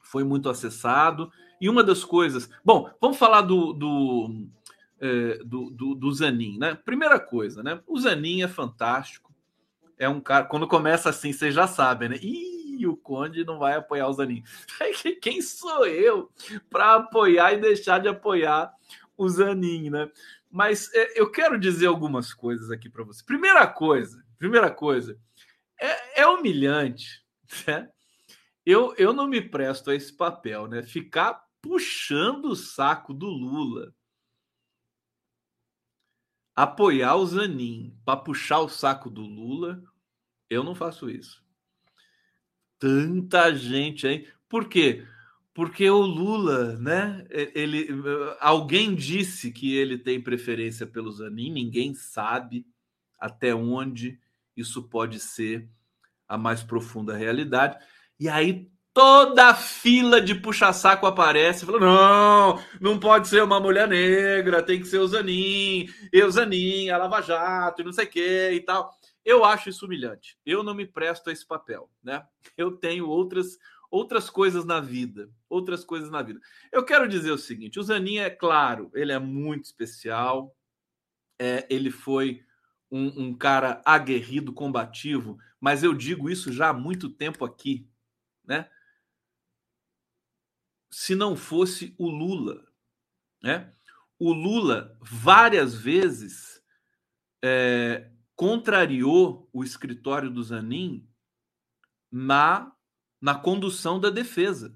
[SPEAKER 1] foi muito acessado. E uma das coisas. Bom, vamos falar do, do, é, do, do, do, Zanin, né? Primeira coisa, né? O Zanin é fantástico. É um cara. Quando começa assim, vocês já sabem, né? Ih, o Conde não vai apoiar o Zanin. Quem sou eu para apoiar e deixar de apoiar o Zanin, né? Mas é, eu quero dizer algumas coisas aqui para você. Primeira coisa, primeira coisa, é, é humilhante né? Eu, eu não me presto a esse papel, né? Ficar puxando o saco do Lula, apoiar o Zanin para puxar o saco do Lula, eu não faço isso. Tanta gente aí. Por quê? Porque o Lula, né? Ele, alguém disse que ele tem preferência pelo Zanin, ninguém sabe até onde isso pode ser a mais profunda realidade. E aí toda a fila de puxa-saco aparece, falando: não, não pode ser uma mulher negra, tem que ser o Zanin, eu Zanin, a Lava Jato, e não sei o que e tal. Eu acho isso humilhante. Eu não me presto a esse papel, né? Eu tenho outras outras coisas na vida, outras coisas na vida. Eu quero dizer o seguinte: o Zanin é claro, ele é muito especial. É, ele foi um, um cara aguerrido, combativo, mas eu digo isso já há muito tempo aqui, né? Se não fosse o Lula, né? O Lula várias vezes é, contrariou o escritório do Zanin na, na condução da defesa.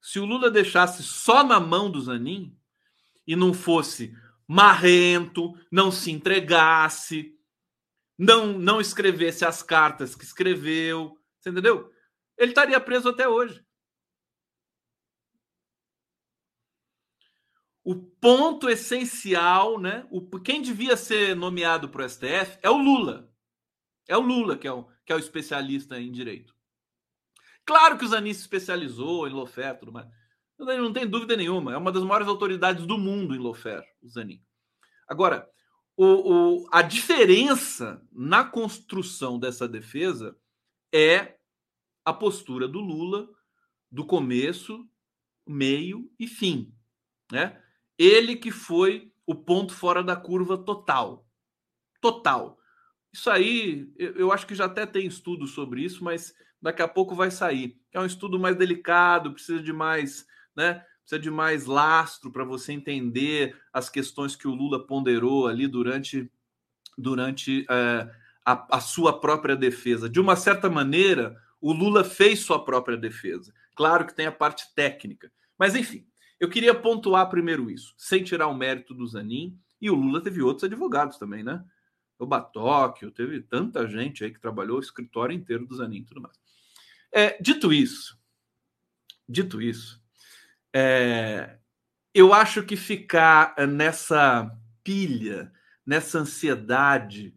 [SPEAKER 1] Se o Lula deixasse só na mão do Zanin e não fosse marrento, não se entregasse, não não escrevesse as cartas que escreveu, você entendeu? Ele estaria preso até hoje. O ponto essencial, né? O, quem devia ser nomeado para o STF é o Lula. É o Lula que é o, que é o especialista em direito. Claro que o Zanin se especializou em Lofé, tudo mais. Não tem dúvida nenhuma. É uma das maiores autoridades do mundo em Lofer, o Zanin. Agora, o, o, a diferença na construção dessa defesa é a postura do Lula do começo, meio e fim. Né? Ele que foi o ponto fora da curva total. Total. Isso aí, eu, acho que já até tem estudo sobre isso, mas daqui a pouco vai sair. É um estudo mais delicado, precisa de mais, né? Precisa de mais lastro para você entender as questões que o Lula ponderou ali durante, durante é, a, a sua própria defesa. De uma certa maneira, o Lula fez sua própria defesa. Claro que tem a parte técnica. Mas, enfim, eu queria pontuar primeiro isso, sem tirar o mérito do Zanin. E o Lula teve outros advogados também, né? O Batóquio, teve tanta gente aí que trabalhou o escritório inteiro do Zanin e tudo mais. É, dito isso, dito isso, é, eu acho que ficar nessa pilha, nessa ansiedade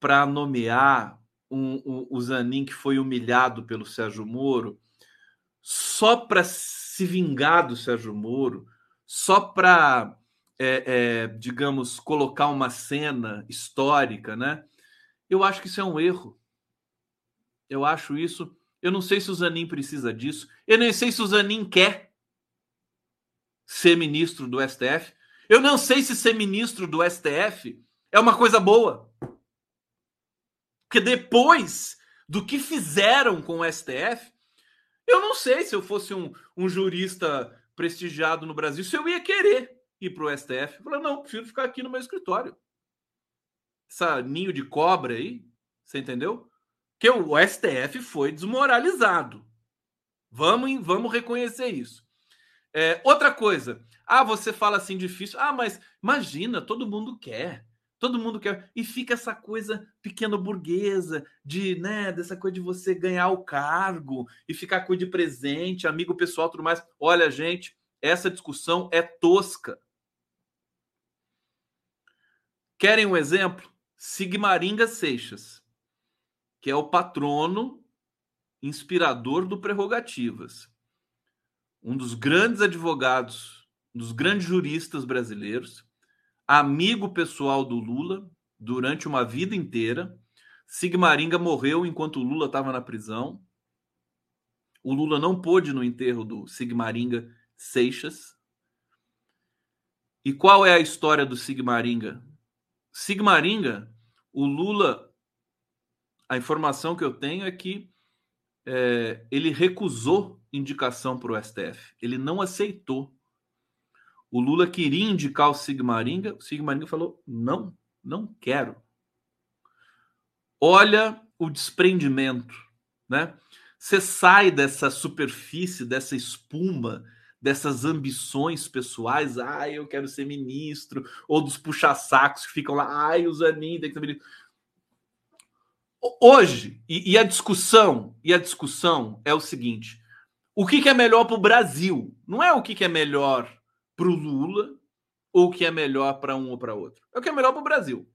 [SPEAKER 1] para nomear um, um, o Zanin que foi humilhado pelo Sérgio Moro, só para se vingar do Sérgio Moro, só para, é, é, digamos, colocar uma cena histórica, né? Eu acho que isso é um erro. Eu acho isso. Eu não sei se o Zanin precisa disso. Eu nem sei se o Zanin quer ser ministro do STF. Eu não sei se ser ministro do STF é uma coisa boa. Porque depois do que fizeram com o STF, eu não sei se eu fosse um, um jurista prestigiado no Brasil, se eu ia querer ir para o STF. Eu falei, não, prefiro ficar aqui no meu escritório. Essa ninho de cobra aí, você entendeu? Que o STF foi desmoralizado. Vamos, vamos reconhecer isso. É, outra coisa. Ah, você fala assim difícil. Ah, mas imagina, todo mundo quer. Todo mundo quer. E fica essa coisa pequeno burguesa, de, né, dessa coisa de você ganhar o cargo e ficar com de presente, amigo pessoal, tudo mais. Olha, gente, essa discussão é tosca. Querem um exemplo? Sigmaringa Seixas, que é o patrono inspirador do Prerrogativas. Um dos grandes advogados, um dos grandes juristas brasileiros amigo pessoal do Lula durante uma vida inteira. Sigmaringa morreu enquanto o Lula estava na prisão. O Lula não pôde no enterro do Sigmaringa Seixas. E qual é a história do Sigmaringa? Sigmaringa, o Lula, a informação que eu tenho é que é, ele recusou indicação para o STF. Ele não aceitou o Lula queria indicar o Sigmaringa, o Sigmaringa falou: não, não quero. Olha o desprendimento, né? Você sai dessa superfície, dessa espuma, dessas ambições pessoais, ah, eu quero ser ministro, ou dos puxa-sacos que ficam lá, ai, o Zanin tem que ser ministro. Hoje, e, e, a discussão, e a discussão é o seguinte: o que, que é melhor para o Brasil? Não é o que, que é melhor para o Lula ou o que é melhor para um ou para outro? É o que é melhor para o Brasil.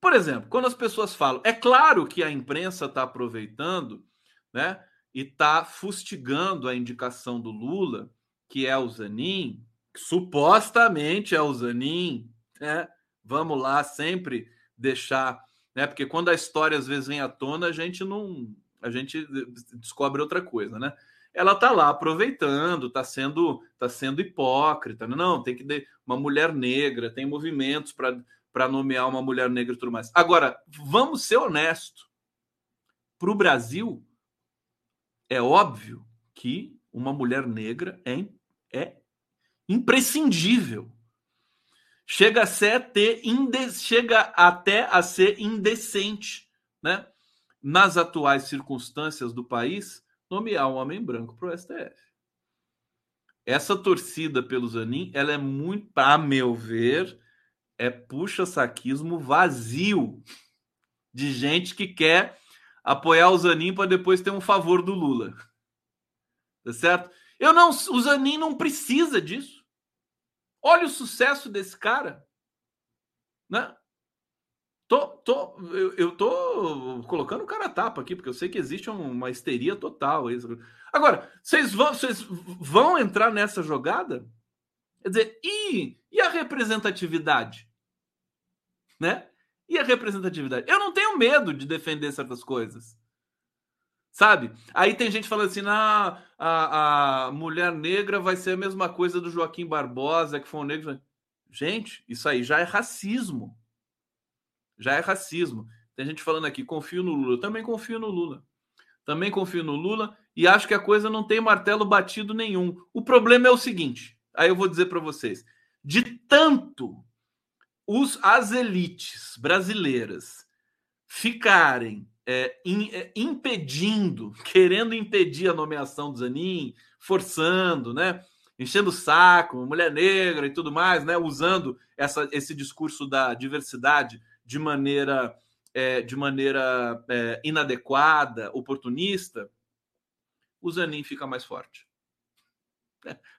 [SPEAKER 1] Por exemplo, quando as pessoas falam, é claro que a imprensa está aproveitando, né, e está fustigando a indicação do Lula, que é o Zanin, que supostamente é o Zanin, né? Vamos lá sempre deixar, né? Porque quando a história às vezes vem à tona, a gente não, a gente descobre outra coisa, né? ela tá lá aproveitando, tá sendo, tá sendo hipócrita. Não, tem que ter uma mulher negra, tem movimentos para nomear uma mulher negra e tudo mais. Agora, vamos ser honestos. Para o Brasil, é óbvio que uma mulher negra é, é imprescindível. Chega, a ser ter inde... Chega até a ser indecente, né? Nas atuais circunstâncias do país, nomear um homem branco para o STF. Essa torcida pelo Zanin, ela é muito, a meu ver, é puxa-saquismo vazio de gente que quer apoiar o Zanin para depois ter um favor do Lula. Tá certo? Eu não, o Zanin não precisa disso. Olha o sucesso desse cara, né? Tô, tô, eu, eu tô colocando o cara a tapa aqui, porque eu sei que existe uma histeria total. Agora, vocês vão, vocês vão entrar nessa jogada? Quer dizer, e, e a representatividade? Né? E a representatividade? Eu não tenho medo de defender certas coisas. Sabe? Aí tem gente falando assim: ah, a, a mulher negra vai ser a mesma coisa do Joaquim Barbosa, que foi um negro. Gente, isso aí já é racismo já é racismo. Tem gente falando aqui, confio no Lula. Eu também confio no Lula. Também confio no Lula e acho que a coisa não tem martelo batido nenhum. O problema é o seguinte: aí eu vou dizer para vocês. De tanto os, as elites brasileiras ficarem é, in, é, impedindo, querendo impedir a nomeação do Zanin, forçando, né? Enchendo o saco, mulher negra e tudo mais, né? Usando essa, esse discurso da diversidade de maneira, é, de maneira é, inadequada, oportunista, o Zanin fica mais forte.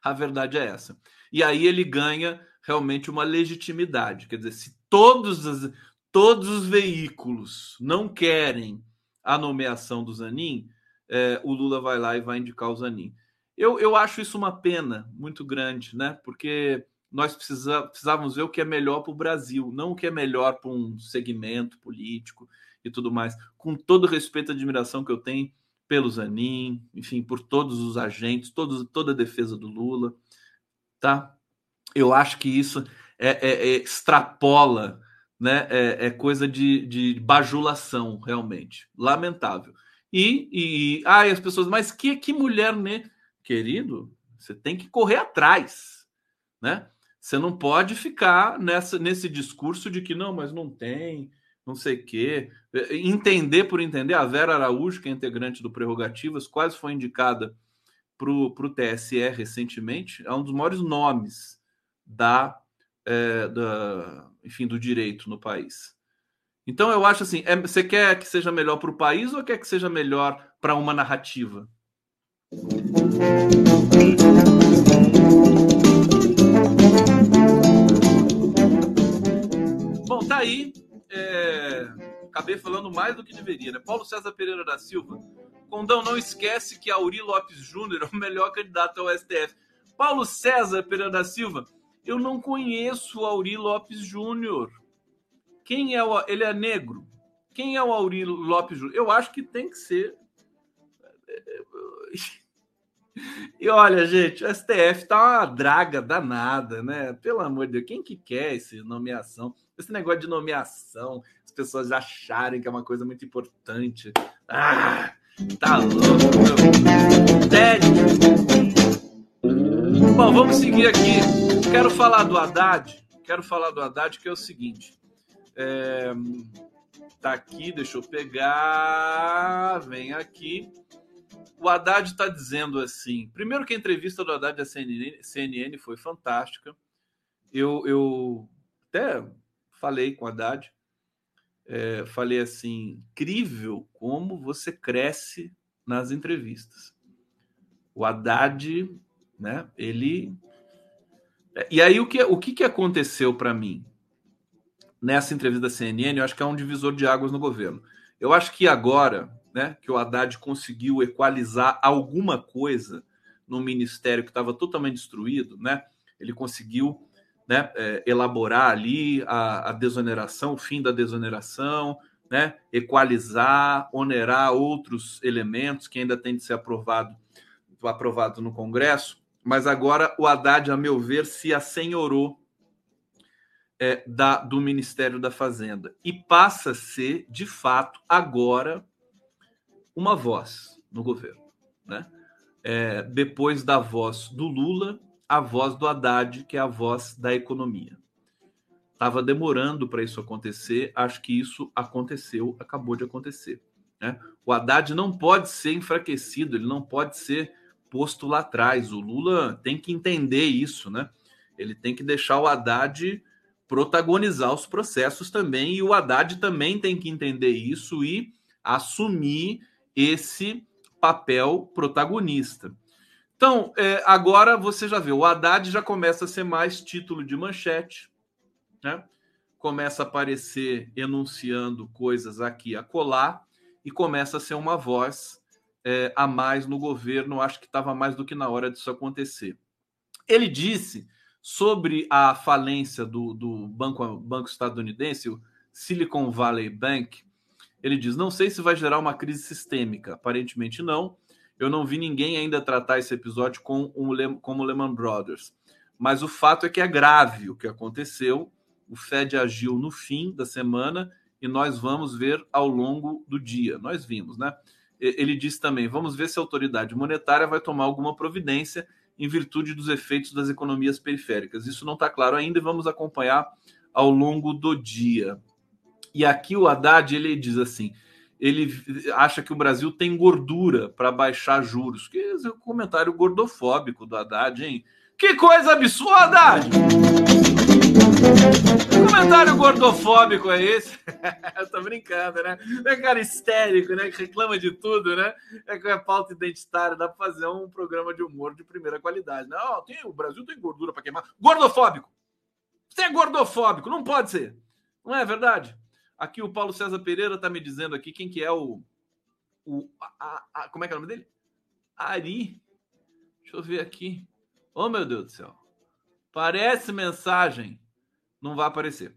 [SPEAKER 1] A verdade é essa. E aí ele ganha realmente uma legitimidade. Quer dizer, se todos, as, todos os veículos não querem a nomeação do Zanin, é, o Lula vai lá e vai indicar o Zanin. Eu, eu acho isso uma pena muito grande, né? Porque nós precisa, precisávamos ver o que é melhor para o Brasil, não o que é melhor para um segmento político e tudo mais. Com todo respeito e admiração que eu tenho pelo Zanin, enfim, por todos os agentes, todos, toda a defesa do Lula, tá? Eu acho que isso é, é, é extrapola, né? É, é, coisa de, de bajulação, realmente. Lamentável. E, e ah, as pessoas, mas que, que mulher, né? Querido, você tem que correr atrás, né? Você não pode ficar nessa, nesse discurso de que não, mas não tem, não sei o quê. Entender por entender, a Vera Araújo, que é integrante do Prerrogativas, quase foi indicada para o TSE recentemente, é um dos maiores nomes da, é, da, enfim, do direito no país. Então eu acho assim, é, você quer que seja melhor para o país ou quer que seja melhor para uma narrativa? Aí é, acabei falando mais do que deveria, né? Paulo César Pereira da Silva. Condão, não esquece que Auri Lopes Júnior é o melhor candidato ao STF. Paulo César Pereira da Silva, eu não conheço o Auri Lopes Júnior. Quem é o. Ele é negro. Quem é o Auri Lopes Júnior? Eu acho que tem que ser. E olha, gente, o STF tá uma draga danada, né? Pelo amor de Deus, quem que quer essa nomeação? Esse negócio de nomeação, as pessoas acharem que é uma coisa muito importante. Ah, tá louco. Sério. Bom, vamos seguir aqui. Quero falar do Haddad. Quero falar do Haddad, que é o seguinte. É, tá aqui, deixa eu pegar. Vem aqui. O Haddad está dizendo assim. Primeiro que a entrevista do Haddad à CNN, CNN foi fantástica. Eu, eu até falei com Haddad, é, falei assim, incrível como você cresce nas entrevistas. O Haddad, né, ele... É, e aí o que, o que, que aconteceu para mim nessa entrevista da CNN, eu acho que é um divisor de águas no governo. Eu acho que agora, né, que o Haddad conseguiu equalizar alguma coisa no ministério que estava totalmente destruído, né? Ele conseguiu né, é, elaborar ali a, a, desoneração, o fim da desoneração, né, equalizar, onerar outros elementos que ainda tem de ser aprovado, aprovado no Congresso. Mas agora o Haddad, a meu ver, se assenhorou é, da, do Ministério da Fazenda e passa a ser, de fato, agora uma voz no governo. Né? É, depois da voz do Lula, a voz do Haddad, que é a voz da economia. Estava demorando para isso acontecer, acho que isso aconteceu, acabou de acontecer. Né? O Haddad não pode ser enfraquecido, ele não pode ser posto lá atrás. O Lula tem que entender isso, né? Ele tem que deixar o Haddad protagonizar os processos também, e o Haddad também tem que entender isso e assumir esse papel protagonista. Então, é, agora você já vê, o Haddad já começa a ser mais título de manchete, né? começa a aparecer enunciando coisas aqui a colar e começa a ser uma voz é, a mais no governo. Acho que estava mais do que na hora disso acontecer. Ele disse sobre a falência do, do banco, banco estadunidense, o Silicon Valley Bank. Ele diz: não sei se vai gerar uma crise sistêmica, aparentemente não eu não vi ninguém ainda tratar esse episódio com um, como Lehman Brothers. Mas o fato é que é grave o que aconteceu. O Fed agiu no fim da semana e nós vamos ver ao longo do dia. Nós vimos, né? ele disse também: vamos ver se a autoridade monetária vai tomar alguma providência em virtude dos efeitos das economias periféricas. Isso não está claro ainda e vamos acompanhar ao longo do dia. E aqui o Haddad ele diz assim: ele acha que o Brasil tem gordura para baixar juros. Que é um comentário gordofóbico do Haddad, hein? Que coisa absurda, Haddad! Que comentário gordofóbico é esse? Eu tô brincando, né? É cara histérico, né? Que reclama de tudo, né? É que é pauta identitária, dá para fazer um programa de humor de primeira qualidade. Não, tem, o Brasil tem gordura para queimar. Gordofóbico! Você é gordofóbico, não pode ser. Não é verdade? Aqui o Paulo César Pereira está me dizendo aqui quem que é o. o a, a, como é que é o nome dele? Ari. Deixa eu ver aqui. Oh, meu Deus do céu. Parece mensagem. Não vai aparecer.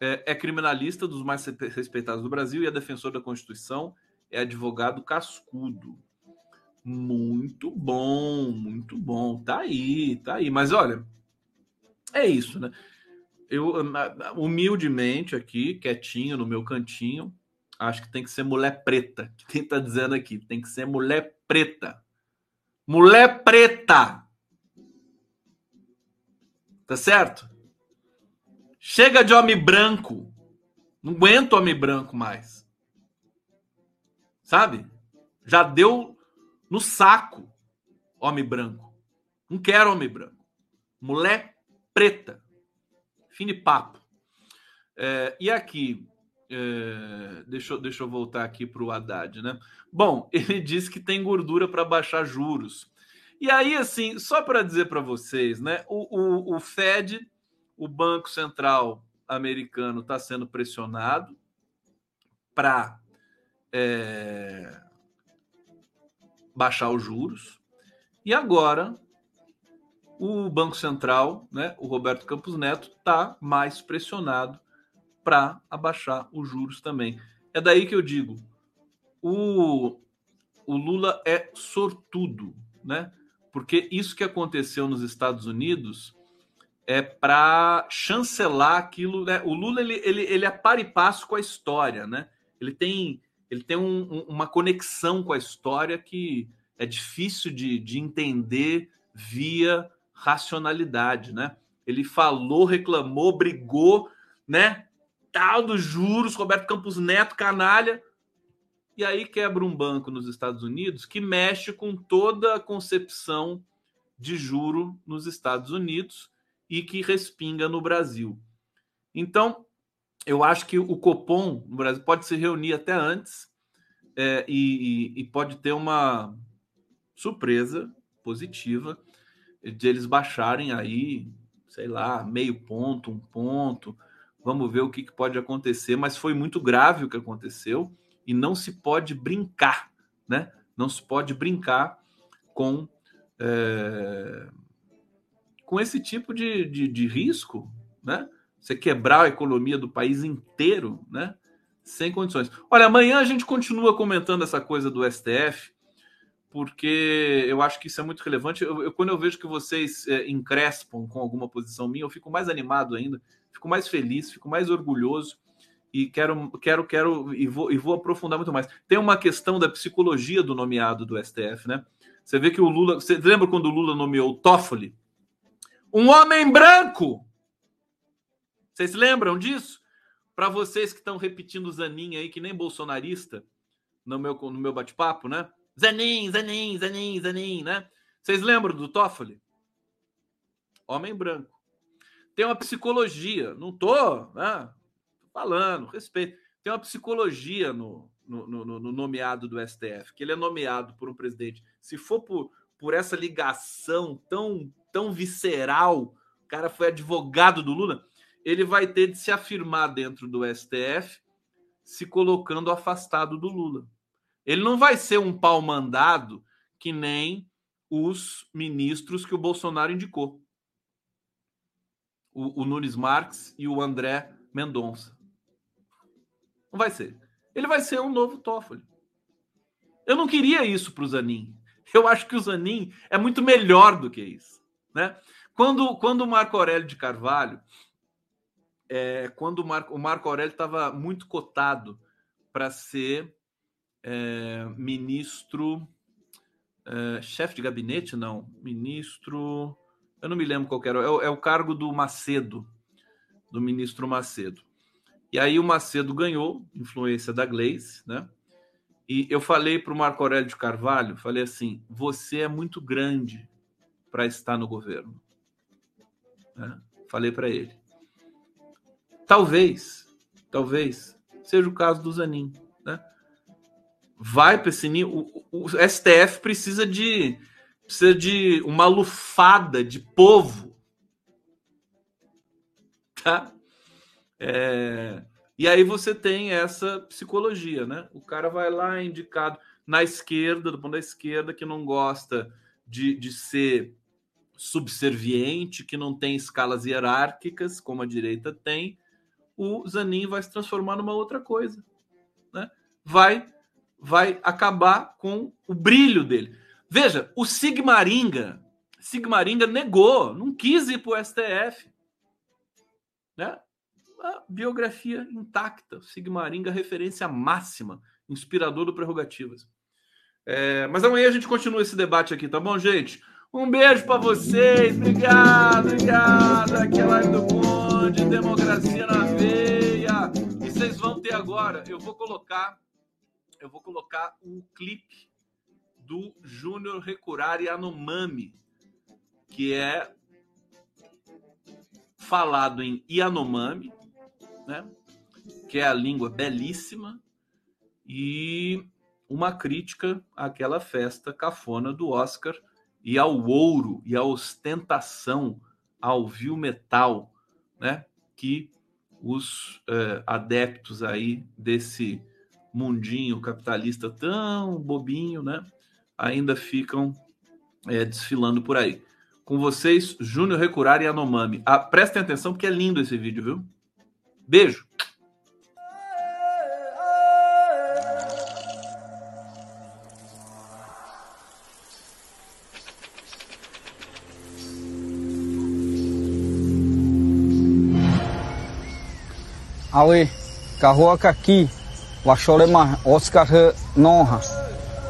[SPEAKER 1] É, é criminalista dos mais respeitados do Brasil e é defensor da Constituição. É advogado cascudo. Muito bom, muito bom. Tá aí, tá aí. Mas olha, é isso, né? Eu humildemente aqui, quietinho no meu cantinho, acho que tem que ser mulher preta. Quem tá dizendo aqui? Tem que ser mulher preta. Mulher preta. Tá certo? Chega de homem branco. Não aguento homem branco mais. Sabe? Já deu no saco homem branco. Não quero homem branco. Mulher preta. Fim de papo. É, e aqui, é, deixa, deixa eu voltar aqui para o Haddad, né? Bom, ele disse que tem gordura para baixar juros. E aí, assim, só para dizer para vocês, né? O, o, o Fed, o Banco Central americano, está sendo pressionado para é, baixar os juros. E agora o Banco Central, né, o Roberto Campos Neto, está mais pressionado para abaixar os juros também. É daí que eu digo: o, o Lula é sortudo, né? Porque isso que aconteceu nos Estados Unidos é para chancelar aquilo. Né? O Lula ele, ele, ele é par e passo com a história, né? Ele tem, ele tem um, um, uma conexão com a história que é difícil de, de entender via racionalidade, né? Ele falou, reclamou, brigou, né? Tal dos juros, Roberto Campos Neto, canalha. E aí quebra um banco nos Estados Unidos que mexe com toda a concepção de juro nos Estados Unidos e que respinga no Brasil. Então, eu acho que o Copom no Brasil pode se reunir até antes é, e, e, e pode ter uma surpresa positiva de eles baixarem aí, sei lá, meio ponto, um ponto. Vamos ver o que, que pode acontecer, mas foi muito grave o que aconteceu e não se pode brincar, né? Não se pode brincar com é, com esse tipo de, de, de risco, né? Você quebrar a economia do país inteiro, né? Sem condições. Olha, amanhã a gente continua comentando essa coisa do STF porque eu acho que isso é muito relevante. Eu, eu, quando eu vejo que vocês é, encrespam com alguma posição minha, eu fico mais animado ainda, fico mais feliz, fico mais orgulhoso e quero, quero, quero e vou, e vou aprofundar muito mais. Tem uma questão da psicologia do nomeado do STF, né? Você vê que o Lula, você lembra quando o Lula nomeou Toffoli? Um homem branco. Vocês lembram disso? Para vocês que estão repetindo Zanin aí, que nem bolsonarista, no meu, no meu bate-papo, né? Zanin, Zanin, Zanin, Zanin, né? Vocês lembram do Toffoli? Homem branco. Tem uma psicologia, não tô, né? Tô falando, respeito. Tem uma psicologia no, no, no, no, nomeado do STF, que ele é nomeado por um presidente. Se for por, por essa ligação tão, tão visceral, o cara foi advogado do Lula, ele vai ter de se afirmar dentro do STF, se colocando afastado do Lula. Ele não vai ser um pau mandado que nem os ministros que o Bolsonaro indicou. O, o Nunes Marques e o André Mendonça. Não vai ser. Ele vai ser um novo Toffoli. Eu não queria isso para o Zanin. Eu acho que o Zanin é muito melhor do que isso. Né? Quando, quando o Marco Aurélio de Carvalho, é, quando o Marco, o Marco Aurélio estava muito cotado para ser é, ministro, é, chefe de gabinete, não, ministro, eu não me lembro qual era, é, é o cargo do Macedo, do ministro Macedo. E aí o Macedo ganhou, influência da Gleice, né? E eu falei para o Marco Aurélio de Carvalho, falei assim, você é muito grande para estar no governo. Né? Falei para ele. Talvez, talvez, seja o caso do Zanin. Né? Vai para esse nível. O, o, STF precisa de, precisa de uma lufada de povo. Tá? É, e aí você tem essa psicologia, né? O cara vai lá indicado na esquerda, do ponto da esquerda, que não gosta de, de ser subserviente, que não tem escalas hierárquicas, como a direita tem, o Zanin vai se transformar numa outra coisa. Né? Vai, vai acabar com o brilho dele. Veja, o Sigmaringa, Sigmaringa negou, não quis ir para o STF. Né? Biografia intacta, Sigmaringa, referência máxima, inspirador do Prerrogativas. É, mas amanhã a gente continua esse debate aqui, tá bom, gente? Um beijo para vocês. Obrigado, obrigado. Aqui é live do Conde, Democracia na Veia. E vocês vão ter agora, eu vou colocar, eu vou colocar um clipe do Júnior Recurari Anomami, que é falado em Yanomami, né? Que é a língua belíssima e uma crítica àquela festa cafona do Oscar e ao ouro e à ostentação, ao vil metal, né? Que os é, adeptos aí desse mundinho capitalista tão bobinho, né? Ainda ficam é, desfilando por aí. Com vocês, Júnior Recurar e Anomami. Ah, prestem atenção porque é lindo esse vídeo, viu? Beijo!
[SPEAKER 4] awe kahua kaki washole ma Oscar noha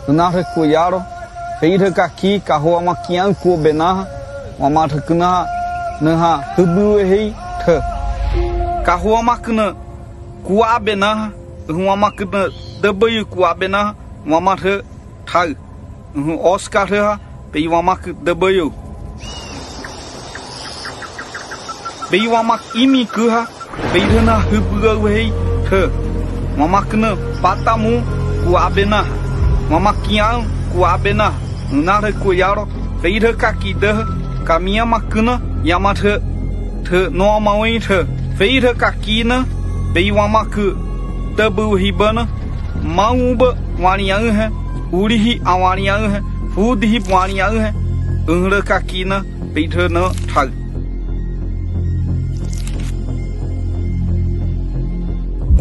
[SPEAKER 4] unare kuyaro feire kaki kahua ma kian ku benaha. Wa ma thkna naha tubu hei the kahua ma kna kuwa benaha. Huwa ma kna dabai kuwa benaha. Wa ma the thau. Oscar ha pe wa ma dabai pe wa ma imi kuha Beirana hubura wei Mamakna patamu ku abena. Mamakian ku kuabena. Nare kuyaro feira kakida kamia makna yamathe Te no mawi feira kakina Beiwamaku. tabu hibana Mauba वाणियांग Urihi उड़ी ही आवाणियांग है kakina. ही no tag.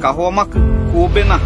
[SPEAKER 4] carro amac cubena